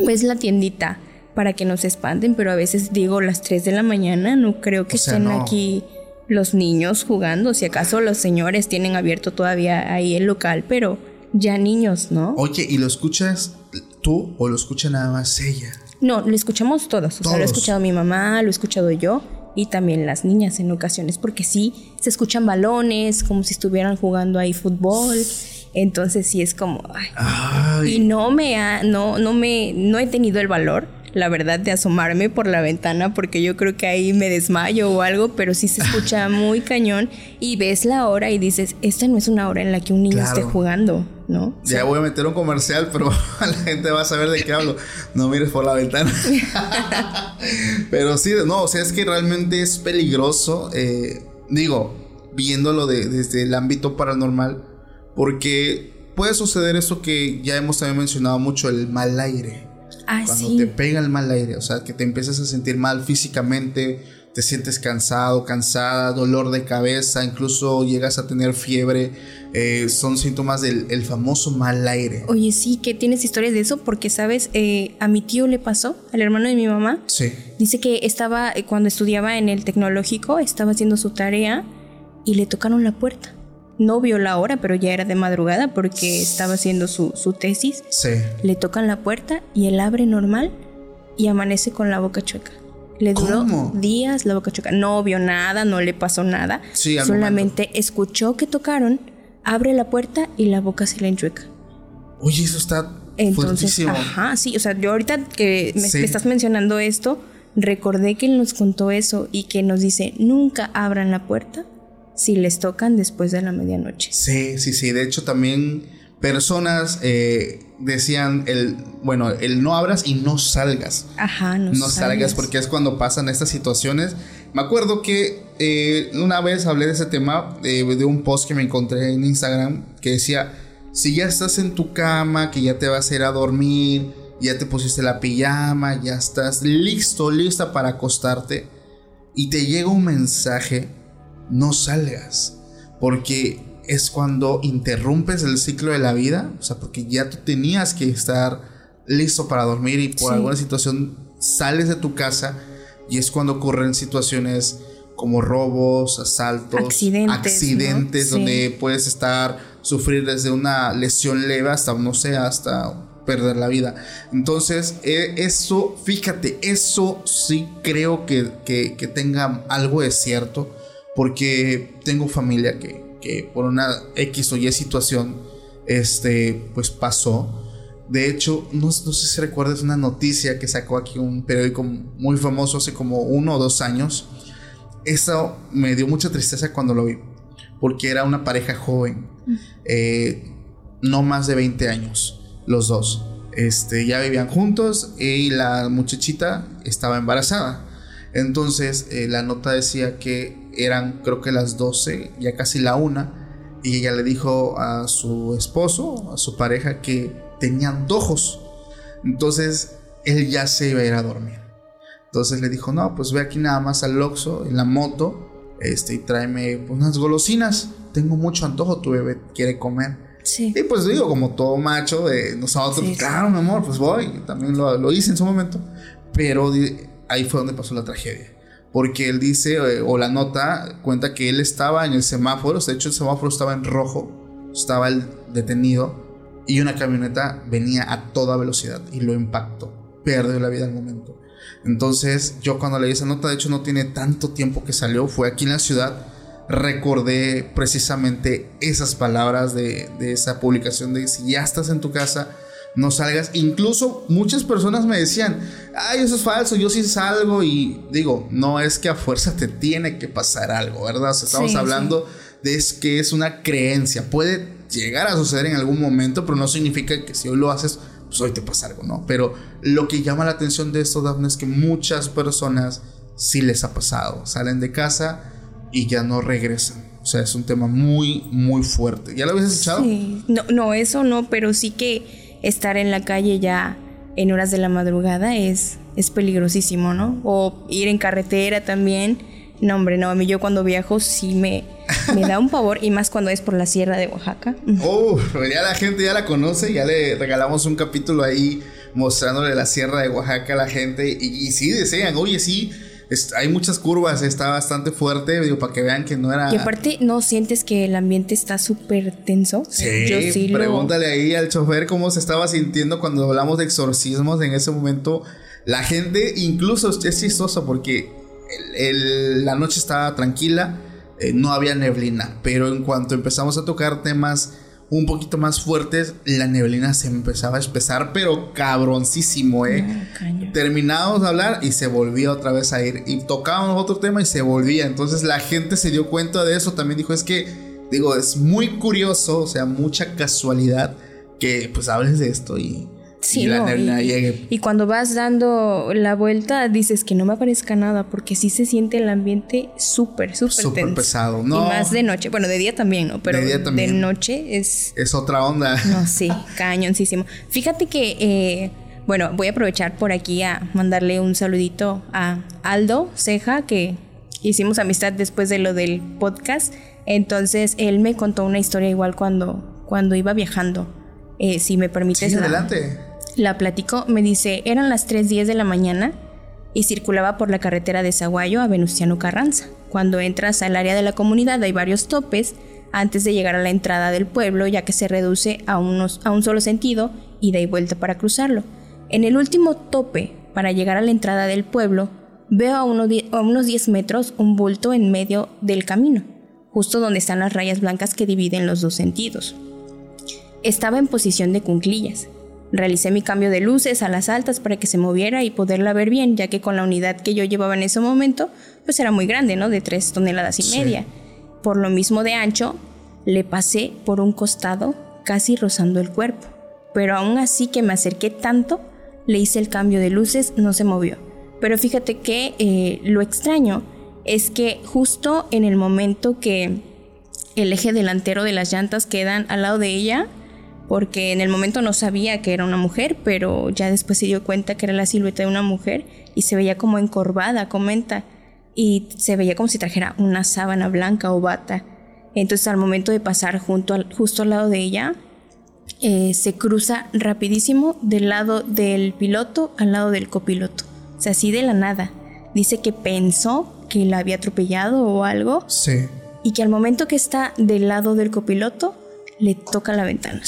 O es la tiendita para que no se espanten, pero a veces digo las 3 de la mañana, no creo que estén aquí los niños jugando. Si acaso los señores tienen abierto todavía ahí el local, pero ya niños, ¿no? Oye, ¿y lo escuchas tú o lo escucha nada más ella? No, lo escuchamos todos. O sea, lo he escuchado mi mamá, lo he escuchado yo y también las niñas en ocasiones, porque sí se escuchan balones como si estuvieran jugando ahí fútbol. Entonces sí es como y no me ha, no no me no he tenido el valor la verdad de asomarme por la ventana porque yo creo que ahí me desmayo o algo, pero sí se escucha muy cañón y ves la hora y dices, esta no es una hora en la que un niño esté jugando, ¿no? Ya voy a meter un comercial, pero la gente va a saber de qué hablo. No mires por la ventana. pero sí, no, o sea, es que realmente es peligroso, eh, digo, viéndolo desde el ámbito paranormal, porque puede suceder eso que ya hemos también mencionado mucho, el mal aire. Ah, cuando te pega el mal aire, o sea, que te empiezas a sentir mal físicamente, te sientes cansado, cansada, dolor de cabeza, incluso llegas a tener fiebre, eh, son síntomas del famoso mal aire. Oye, sí, que tienes historias de eso porque, ¿sabes? Eh, a mi tío le pasó, al hermano de mi mamá. Sí. Dice que estaba, eh, cuando estudiaba en el tecnológico, estaba haciendo su tarea y le tocaron la puerta no vio la hora, pero ya era de madrugada porque estaba haciendo su, tesis. Sí. Le tocan la puerta y él abre normal y amanece con la boca chueca. Le duró días la boca chueca. No vio nada, no le pasó nada. Sí, Solamente escuchó que tocaron, abre la puerta y la boca se le enchueca. Oye, eso está Entonces, Ajá, sí. O sea, yo ahorita que me estás mencionando esto, recordé que él nos contó eso y que nos dice, nunca abran la puerta si les tocan después de la medianoche. Sí, sí, sí. De hecho, también personas eh, decían el, bueno, el no abras y no salgas. Ajá, no, no salgas. porque es cuando pasan estas situaciones. Me acuerdo que eh, una vez hablé de ese tema de un post que me encontré en Instagram que decía, si ya estás en tu cama, que ya te vas a ir a dormir, ya te pusiste la pijama, ya estás listo, lista para acostarte y te llega un mensaje, no salgas, porque es cuando interrumpes el ciclo de la vida, o sea, porque ya tú tenías que estar listo para dormir y por alguna situación sales de tu casa y es cuando ocurren situaciones como robos, asaltos, accidentes, donde puedes estar, sufrir desde una lesión leve hasta, no sé, hasta perder la vida. Entonces, e, eso, fíjate, eso sí creo que, que, tenga algo de cierto, porque tengo familia que, que por una X o Y situación, este, pues pasó. De hecho, no, no, sé si recuerdas una noticia que sacó aquí un periódico muy famoso hace como uno o dos años. Eso me dio mucha tristeza cuando lo vi, porque era una pareja joven, eh, no más de 20 años los dos. Este, ya vivían juntos y la muchachita estaba embarazada. Entonces eh, la nota decía que eran creo que las 12, ya casi la una, y ella le dijo a su esposo, a su pareja, que tenían antojos. Entonces él ya se iba a ir a dormir. Entonces le dijo, no, pues ve aquí nada más al Oxxo en la moto este, y tráeme unas golosinas. Tengo mucho antojo, tu bebé quiere comer. Y pues digo, como todo macho de nosotros, claro, mi amor, pues voy. También lo, hice en su momento. Pero ahí fue donde pasó la tragedia. Porque él dice, eh, o la nota cuenta que él estaba en el semáforo, de hecho el semáforo estaba en rojo, estaba el detenido y una camioneta venía a toda velocidad y lo impactó. Perdió la vida al momento. Entonces yo cuando leí esa nota, de hecho no tiene tanto tiempo que salió, fue aquí en la ciudad recordé precisamente esas palabras de, esa publicación de si ya estás en tu casa, no salgas. Incluso muchas personas me decían, ay, eso es falso, yo sí salgo y digo, no es que a fuerza te tiene que pasar algo, ¿verdad? estamos hablando de es que es una creencia, puede llegar a suceder en algún momento, pero no significa que si hoy lo haces, pues hoy te pasa algo, ¿no? Pero lo que llama la atención de esto, Daphne, es que muchas personas sí les ha pasado, salen de casa y ya no regresan. O sea, es un tema muy, muy fuerte. ¿Ya lo habías escuchado? Sí. No, no, eso no, pero sí que estar en la calle ya en horas de la madrugada es, es peligrosísimo, ¿no? O ir en carretera también. No, hombre, no, a mí yo cuando viajo sí me, me da un pavor y más cuando es por la sierra de Oaxaca. Oh, ya la gente ya la conoce, ya le regalamos un capítulo ahí mostrándole la sierra de Oaxaca a la gente y, y sí desean, oye, sí, hay muchas curvas, está bastante fuerte, digo, para que vean que no era... Y aparte, ¿no sientes que el ambiente está súper tenso? Sí, Yo sí pregúntale ahí al chofer cómo se estaba sintiendo cuando hablamos de exorcismos en ese momento. La gente, incluso es chistoso porque la noche estaba tranquila, eh, no había neblina, pero en cuanto empezamos a tocar temas un poquito más fuertes, la neblina se empezaba a espesar, pero cabroncísimo, ¿eh? Terminábamos de hablar y se volvía otra vez a ir. Y tocábamos otro tema y se volvía. Entonces la gente se dio cuenta de eso. También dijo, es que, digo, es muy curioso, o sea, mucha casualidad que pues hables de esto y Sí, y, cuando vas dando la vuelta dices que no me aparezca nada porque sí se siente el ambiente súper, súper pesado, ¿no? Y más de noche. Bueno, de día también, ¿no? Pero de, noche es... Es otra onda. No, sí, cañoncísimo. Fíjate que, eh, bueno, voy a aprovechar por aquí a mandarle un saludito a Aldo Ceja, que hicimos amistad después de lo del podcast. Entonces, él me contó una historia igual cuando, cuando iba viajando. Eh, si me permites. Sí, adelante la platicó, me dice, eran las 3.10 de la mañana y circulaba por la carretera de Zaguayo a Venustiano Carranza. Cuando entras al área de la comunidad hay varios topes antes de llegar a la entrada del pueblo, ya que se reduce a, unos, a un solo sentido, ida y vuelta para cruzarlo. En el último tope, para llegar a la entrada del pueblo, veo a, a unos 10 metros un bulto en medio del camino, justo donde están las rayas blancas que dividen los dos sentidos. Estaba en posición de cunclillas, Realicé mi cambio de luces a las altas para que se moviera y poderla ver bien, ya que con la unidad que yo llevaba en ese momento, pues era muy grande, ¿no? De tres toneladas y media. Por lo mismo de ancho, le pasé por un costado, casi rozando el cuerpo. Pero aún así que me acerqué tanto, le hice el cambio de luces, no se movió. Pero fíjate que eh, lo extraño es que justo en el momento que el eje delantero de las llantas quedan al lado de ella, porque en el momento no sabía que era una mujer, pero ya después se dio cuenta que era la silueta de una mujer y se veía como encorvada, comenta, y se veía como si trajera una sábana blanca o bata. Entonces al momento de pasar junto al, justo al lado de ella, eh, se cruza rapidísimo del lado del piloto al lado del copiloto. O sea, así de la nada. Dice que pensó que la había atropellado o algo. Sí. Y que al momento que está del lado del copiloto, le toca la ventana,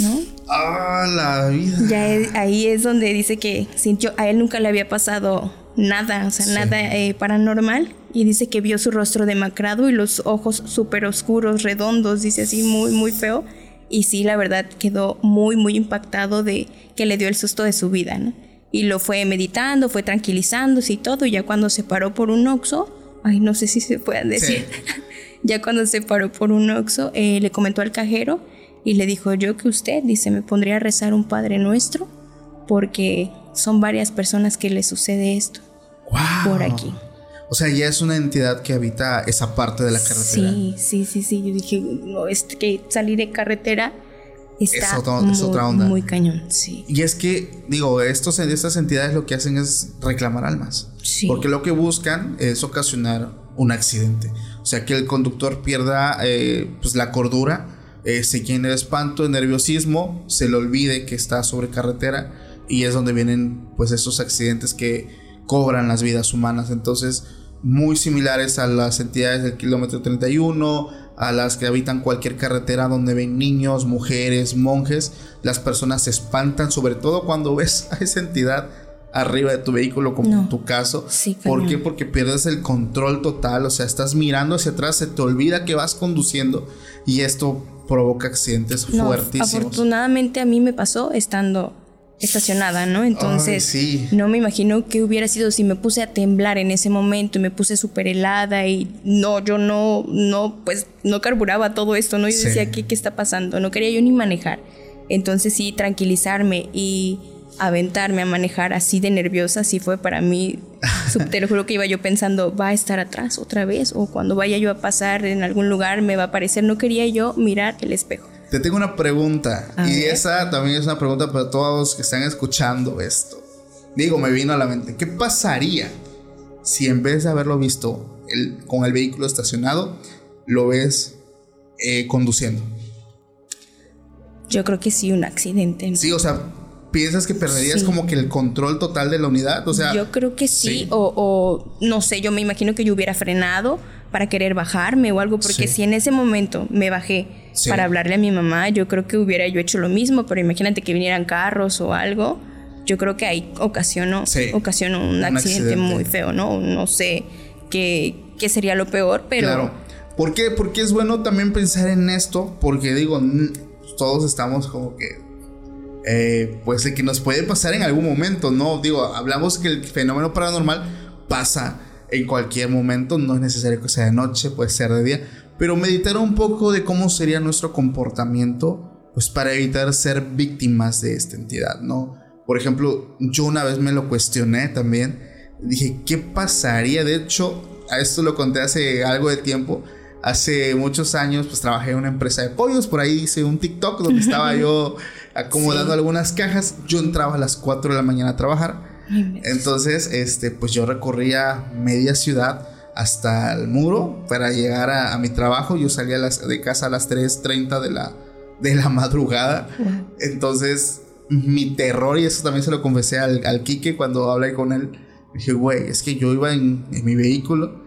¿no? Ah, la vida. Ya ahí es donde dice que sintió, a él nunca le había pasado nada, o sea, nada eh, paranormal. Y dice que vio su rostro demacrado y los ojos súper oscuros, redondos, dice así, muy, muy feo. Y sí, la verdad, quedó muy, muy impactado de que le dio el susto de su vida, ¿no? Y lo fue meditando, fue tranquilizándose y todo. Y ya cuando se paró por un oxo, ay, no sé si se pueden decir. ya cuando se paró por un oxo, eh, le comentó al cajero y le dijo, yo que usted, dice, me pondría a rezar un Padre Nuestro porque son varias personas que le sucede esto por aquí. O sea, ya es una entidad que habita esa parte de la carretera. Sí, sí, sí, sí. Yo dije, no, es que salir de carretera está es, otra onda. muy cañón, sí. Y es que, digo, estos, estas entidades lo que hacen es reclamar almas. Sí. Porque lo que buscan es ocasionar un accidente. O sea, que el conductor pierda eh, pues, la cordura, eh, se llene de espanto, de nerviosismo, se le olvide que está sobre carretera y es donde vienen pues esos accidentes que cobran las vidas humanas. Entonces, muy similares a las entidades del kilómetro 31, a las que habitan cualquier carretera donde ven niños, mujeres, monjes. Las personas se espantan, sobre todo cuando ves a esa entidad arriba de tu vehículo, como en tu caso. ¿Por qué? Porque pierdes el control total, o sea, estás mirando hacia atrás, se te olvida que vas conduciendo y esto provoca accidentes fuertísimos. Afortunadamente a mí me pasó estando estacionada, ¿no? Entonces, no me imagino qué hubiera sido si me puse a temblar en ese momento y me puse súper helada y no, yo no, no, pues no carburaba todo esto, ¿no? Yo decía, ¿qué, ¿qué está pasando? No quería yo ni manejar. Entonces sí, tranquilizarme y aventarme a manejar así de nerviosa, sí fue para mí, te lo juro que iba yo pensando, va a estar atrás otra vez o cuando vaya yo a pasar en algún lugar me va a aparecer, no quería yo mirar el espejo. Te tengo una pregunta. y esa también es una pregunta para todos que están escuchando esto. Digo, me vino a la mente. ¿Qué pasaría si en vez de haberlo visto con el vehículo estacionado, lo ves eh, conduciendo? Yo creo que sí, un accidente. Sí, o sea, ¿piensas que perderías como que el control total de la unidad? O sea, yo creo que sí, O, o, no sé, yo me imagino que yo hubiera frenado para querer bajarme o algo, porque si en ese momento me bajé para hablarle a mi mamá, yo creo que hubiera yo hecho lo mismo, pero imagínate que vinieran carros o algo, yo creo que ahí ocasionó, un, accidente, muy feo, ¿no? No sé qué, qué sería lo peor, pero... Claro. ¿Por qué? Porque es bueno también pensar en esto, porque digo, todos estamos como que eh, pues de que nos puede pasar en algún momento, ¿no? Digo, hablamos que el fenómeno paranormal pasa en cualquier momento, no es necesario que sea de noche, puede ser de día, pero meditar un poco de cómo sería nuestro comportamiento, pues para evitar ser víctimas de esta entidad, ¿no? Por ejemplo, yo una vez me lo cuestioné también, dije, ¿qué pasaría? De hecho, a esto lo conté hace algo de tiempo, hace muchos años pues trabajé en una empresa de pollos, por ahí hice un TikTok donde estaba yo acomodando algunas cajas, yo entraba a las 4 de la mañana a trabajar, entonces este pues yo recorría media ciudad hasta el muro para llegar a, mi trabajo. Yo salía de casa a las 3.30 de la, de la madrugada. Entonces, mi terror, y eso también se lo confesé al, al Quique cuando hablé con él. Dije, güey, es que yo iba en, en mi vehículo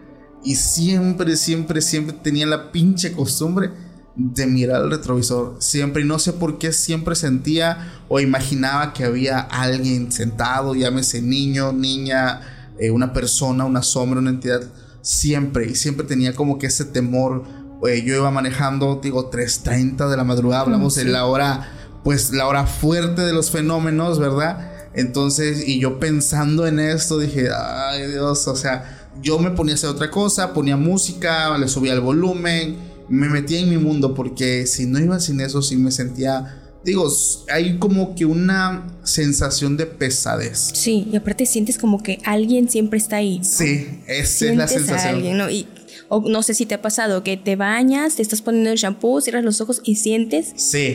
y siempre, siempre, siempre tenía la pinche costumbre de mirar al retrovisor. Siempre, y no sé por qué siempre sentía o imaginaba que había alguien sentado, llámese niño, niña, eh, una persona, una sombra, una entidad siempre, y siempre tenía como que ese temor. Eh, yo iba manejando, digo, 3.30 de la madrugada, hablamos de la hora, pues la hora fuerte de los fenómenos, ¿verdad? Entonces, y yo pensando en esto, dije, ay Dios, o sea, yo me ponía a hacer otra cosa, ponía música, le subía el volumen, me metía en mi mundo, porque si no iba sin eso, sí me sentía digo, hay como que una sensación de pesadez. Sí, y aparte sientes como que alguien siempre está ahí. Sí, esa es la sensación. ¿no? Y o no sé si te ha pasado que te bañas, te estás poniendo el shampoo, cierras los ojos y sientes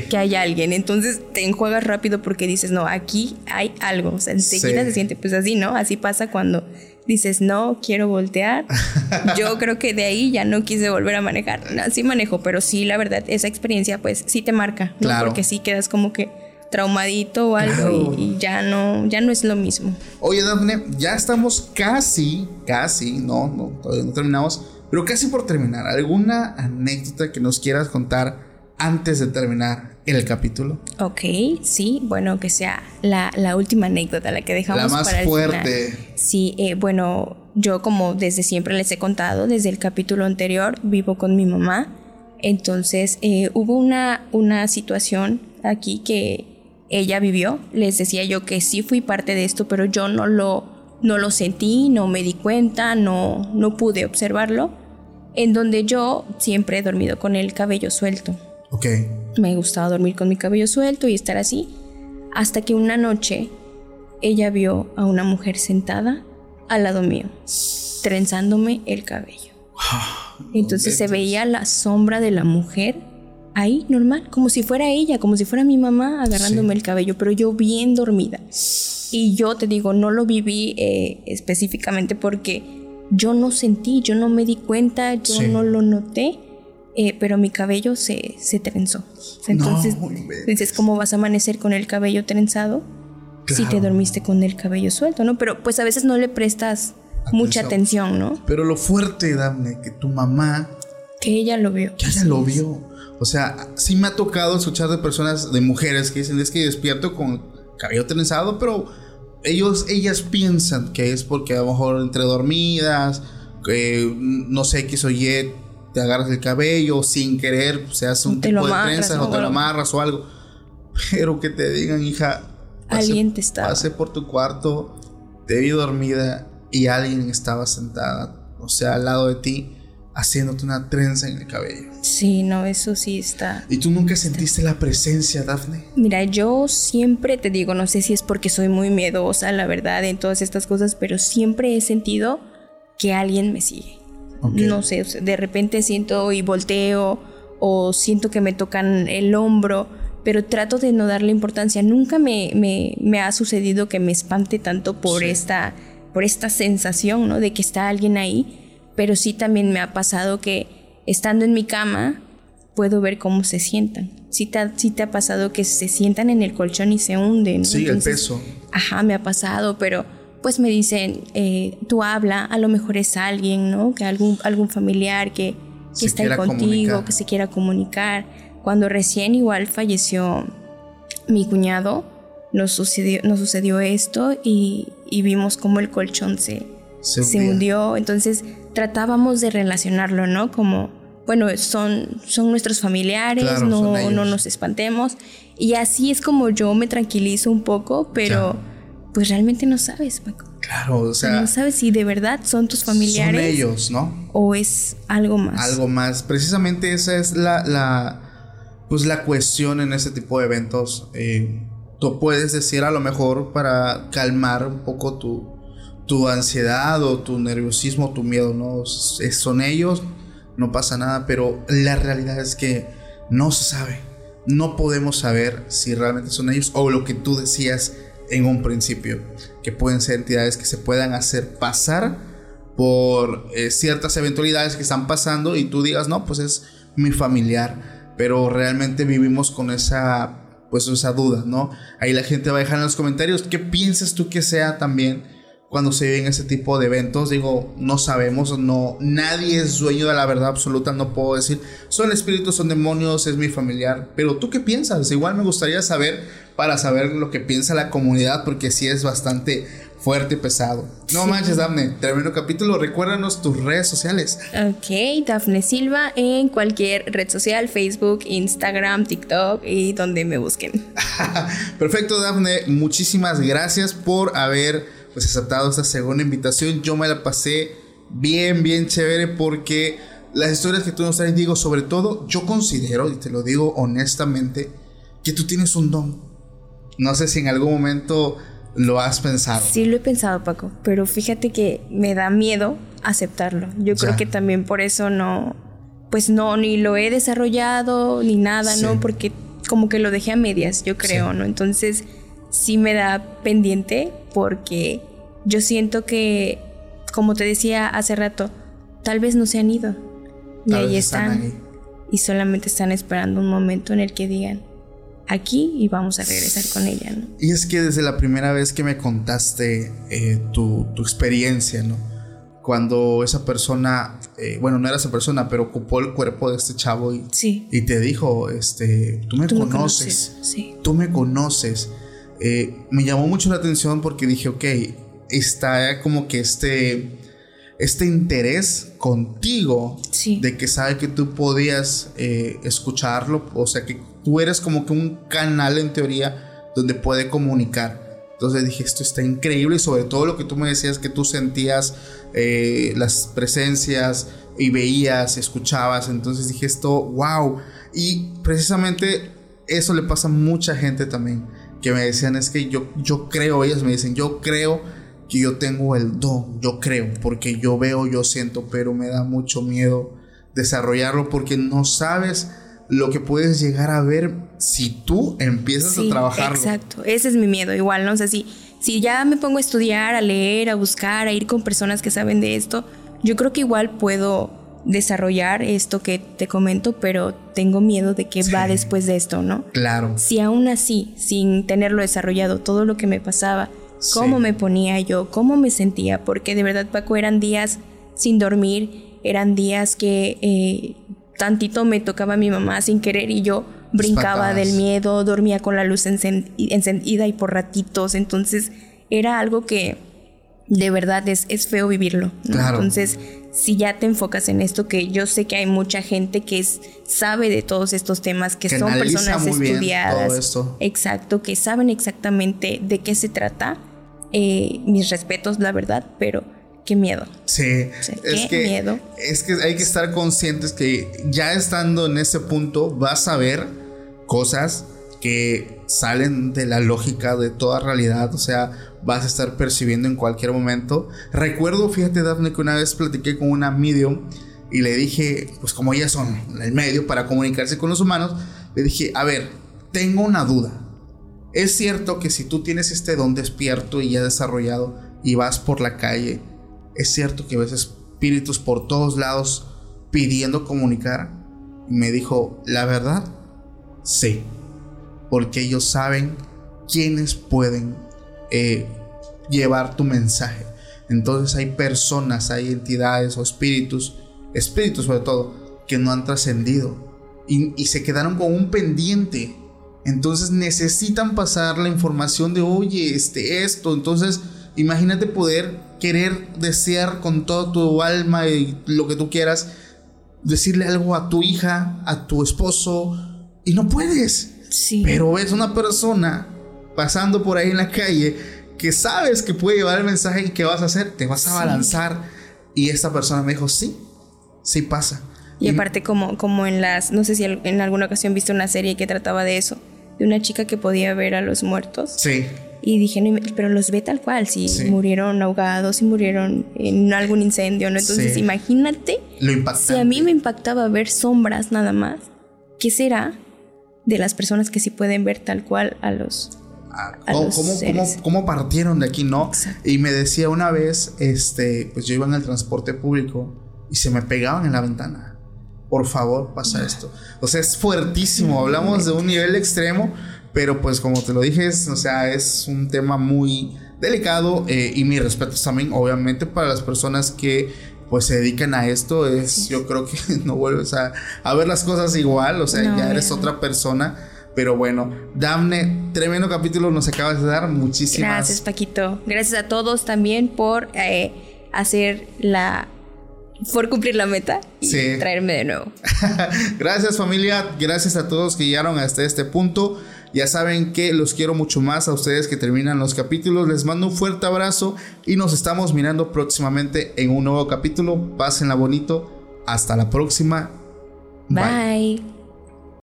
que hay alguien. Entonces te enjuagas rápido porque dices, no, aquí hay algo. O sea, enseguida se siente, pues así, ¿no? Así pasa cuando dices, no, quiero voltear. Yo creo que de ahí ya no quise volver a manejar. sí manejo, pero sí, la verdad, esa experiencia, pues sí te marca, ¿no? Porque sí quedas como que traumadito o algo y, ya no ya no es lo mismo. Oye, Dafne, ya estamos casi, casi, no, no, todavía no terminamos, pero casi por terminar. ¿Alguna anécdota que nos quieras contar antes de terminar el capítulo? Ok, sí, bueno, que sea la, última anécdota, la que dejamos la más para el fuerte. Sí, eh, bueno, yo como desde siempre les he contado, desde el capítulo anterior, vivo con mi mamá. Entonces eh, hubo una, una situación aquí que ella vivió. Les decía yo que sí fui parte de esto, pero yo no lo, no lo sentí, no me di cuenta, no, no pude observarlo. En donde yo siempre he dormido con el cabello suelto. Ok. Me gustaba dormir con mi cabello suelto y estar así. Hasta que una noche ella vio a una mujer sentada al lado mío, trenzándome el cabello. Entonces se veía la sombra de la mujer ahí, normal, como si fuera ella, como si fuera mi mamá agarrándome el cabello, pero yo bien dormida. Y yo te digo, no lo viví eh, específicamente porque yo no sentí, yo no me di cuenta, yo no lo noté eh, pero mi cabello se, se trenzó. Entonces, dices, ¿cómo vas a amanecer con el cabello trenzado si te dormiste con el cabello suelto, no? Pero pues a veces no le prestas mucha atención, ¿no? Pero lo fuerte, Dafne, que tu mamá... Que ella lo vio. Que ella lo vio. O sea, sí me ha tocado escuchar de personas, de mujeres que dicen, es que despierto con cabello trenzado, pero ellos, ellas piensan que es porque a lo mejor entre dormidas, que no sé, X o Y, te agarras el cabello sin querer, se hace un tipo de trenza o te lo amarras o algo. Pero que te digan, hija, alguien te estaba. Pasé por tu cuarto, te vi dormida y alguien estaba sentada, o sea, al lado de ti, haciéndote una trenza en el cabello. Sí, no, eso sí está. ¿Y tú nunca sentiste la presencia, Daphne? Mira, yo siempre te digo, no sé si es porque soy muy miedosa, la verdad, en todas estas cosas, pero siempre he sentido que alguien me sigue. No sé, de repente siento y volteo o siento que me tocan el hombro, pero trato de no darle importancia. Nunca me, me, ha sucedido que me espante tanto por, esta, por esta sensación, ¿no? De que está alguien ahí, pero sí también me ha pasado que estando en mi cama puedo ver cómo se sientan. Sí te, te ha pasado que se sientan en el colchón y se hunden. Sí, el peso. Ajá, me ha pasado, pero pues me dicen, eh, tú habla, a lo mejor es alguien, ¿no? Que algún, algún familiar que, está ahí contigo, que se quiera comunicar. Cuando recién igual falleció mi cuñado, nos sucedió, nos sucedió esto y, vimos cómo el colchón se, se, hundió. Entonces tratábamos de relacionarlo, ¿no? Como, bueno, son, son nuestros familiares, no, no nos espantemos. Y así es como yo me tranquilizo un poco, pero pues realmente no sabes, Paco. Claro, o sea. No sabes si de verdad son tus familiares. Son ellos, ¿no? O es algo más. Algo más. Precisamente esa es la, la pues la cuestión en ese tipo de eventos. Eh, tú puedes decir a lo mejor para calmar un poco tu, tu ansiedad o tu nerviosismo, tu miedo, ¿no? Son ellos, no pasa nada, pero la realidad es que no se sabe. No podemos saber si realmente son ellos o lo que tú decías en un principio, que pueden ser entidades que se puedan hacer pasar por eh, ciertas eventualidades que están pasando y tú digas, no, pues es mi familiar, pero realmente vivimos con esa, pues esa duda, ¿no? Ahí la gente va a dejar en los comentarios qué piensas tú que sea también cuando se viven ese tipo de eventos. Digo, no sabemos, no, nadie es dueño de la verdad absoluta, no puedo decir, son espíritus, son demonios, es mi familiar, pero tú qué piensas? Igual me gustaría saber para saber lo que piensa la comunidad, porque sí es bastante fuerte y pesado. No manches, Dafne, termino capítulo. Recuérdanos tus redes sociales. Ok, Dafne Silva en cualquier red social, Facebook, Instagram, TikTok y donde me busquen. Perfecto, Dafne. Muchísimas gracias por haber pues aceptado esta segunda invitación. Yo me la pasé bien, bien chévere porque las historias que tú nos traes, digo, sobre todo, yo considero, y te lo digo honestamente, que tú tienes un don. No sé si en algún momento lo has pensado. Sí, lo he pensado, Paco, pero fíjate que me da miedo aceptarlo. Yo creo que también por eso no, pues no, ni lo he desarrollado, ni nada, ¿no? Porque como que lo dejé a medias, yo creo, ¿no? Entonces sí me da pendiente porque yo siento que, como te decía hace rato, tal vez no se han ido. Y ahí están. Y solamente están esperando un momento en el que digan, aquí y vamos a regresar con ella, ¿no? Y es que desde la primera vez que me contaste eh, tu, tu, experiencia, ¿no? Cuando esa persona, eh, bueno, no era esa persona, pero ocupó el cuerpo de este chavo y, y te dijo, este, tú me conoces, sí. tú me conoces. Eh, me llamó mucho la atención porque dije, ok, está como que este, este interés contigo de que sabe que tú podías escucharlo, o sea, que tú eres como que un canal en teoría donde puede comunicar. Entonces dije, esto está increíble y sobre todo lo que tú me decías que tú sentías eh, las presencias y veías, escuchabas. Entonces dije esto, wow. Y precisamente eso le pasa a mucha gente también. Que me decían, es que yo, yo creo, ellas me dicen, yo creo que yo tengo el don, yo creo, porque yo veo, yo siento, pero me da mucho miedo desarrollarlo porque no sabes lo que puedes llegar a ver si tú empiezas a trabajar. Exacto, ese es mi miedo, igual, ¿no? O sea, si, si ya me pongo a estudiar, a leer, a buscar, a ir con personas que saben de esto, yo creo que igual puedo desarrollar esto que te comento, pero tengo miedo de que va después de esto, ¿no? Claro. Si aún así, sin tenerlo desarrollado, todo lo que me pasaba, cómo me ponía yo, cómo me sentía, porque de verdad, Paco, eran días sin dormir, eran días que eh, tantito me tocaba a mi mamá sin querer y yo brincaba del miedo, dormía con la luz encendida y por ratitos, entonces era algo que de verdad es, es feo vivirlo. Entonces, si ya te enfocas en esto, que yo sé que hay mucha gente que sabe de todos estos temas, que, son personas estudiadas, exacto, que saben exactamente de qué se trata, eh, mis respetos, la verdad, pero qué miedo. Sí, es que, miedo. Es que hay que estar conscientes que ya estando en ese punto vas a ver cosas que salen de la lógica de toda realidad, o sea, vas a estar percibiendo en cualquier momento. Recuerdo, fíjate Daphne, que una vez platiqué con una medium y le dije, pues como ellas son el medio para comunicarse con los humanos, le dije, a ver, tengo una duda. Es cierto que si tú tienes este don despierto y ya desarrollado y vas por la calle es cierto que ves espíritus por todos lados pidiendo comunicar. Y me dijo, la verdad, sí. Porque ellos saben quiénes pueden eh, llevar tu mensaje. Entonces hay personas, hay entidades o espíritus, espíritus sobre todo, que no han trascendido y, y, se quedaron con un pendiente. Entonces necesitan pasar la información de, oye, este, esto. Entonces Imagínate poder querer desear con todo tu alma y lo que tú quieras, decirle algo a tu hija, a tu esposo, y no puedes. Sí. Pero ves una persona pasando por ahí en la calle que sabes que puede llevar el mensaje y que vas a hacer, te vas a balanzar. Y esta persona me dijo, sí, sí pasa. Y, aparte como, como en las, no sé si en alguna ocasión viste una serie que trataba de eso, de una chica que podía ver a los muertos. Sí. Y dije, pero los ve tal cual, si murieron ahogados, si murieron en algún incendio, ¿no? Entonces imagínate Lo si a mí me impactaba ver sombras nada más, ¿qué será de las personas que sí pueden ver tal cual a los... Ah, ¿cómo, partieron de aquí, no? Y me decía una vez, este, pues yo iba en el transporte público y se me pegaban en la ventana. Por favor, pasa esto. O sea, es fuertísimo. Hablamos de un nivel extremo pero pues como te lo dije, o sea, es un tema muy delicado eh, y mi respeto también, obviamente, para las personas que pues se dedican a esto. Es, yo creo que no vuelves a, ver las cosas igual, o sea, ya eres otra persona. Pero bueno, Damne, tremendo capítulo nos acabas de dar. Muchísimas gracias, Paquito. Gracias a todos también por eh, hacer la por cumplir la meta y traerme de nuevo. gracias familia, gracias a todos que llegaron hasta este punto. Ya saben que los quiero mucho más a ustedes que terminan los capítulos. Les mando un fuerte abrazo y nos estamos mirando próximamente en un nuevo capítulo. Pásenla bonito. Hasta la próxima. Bye.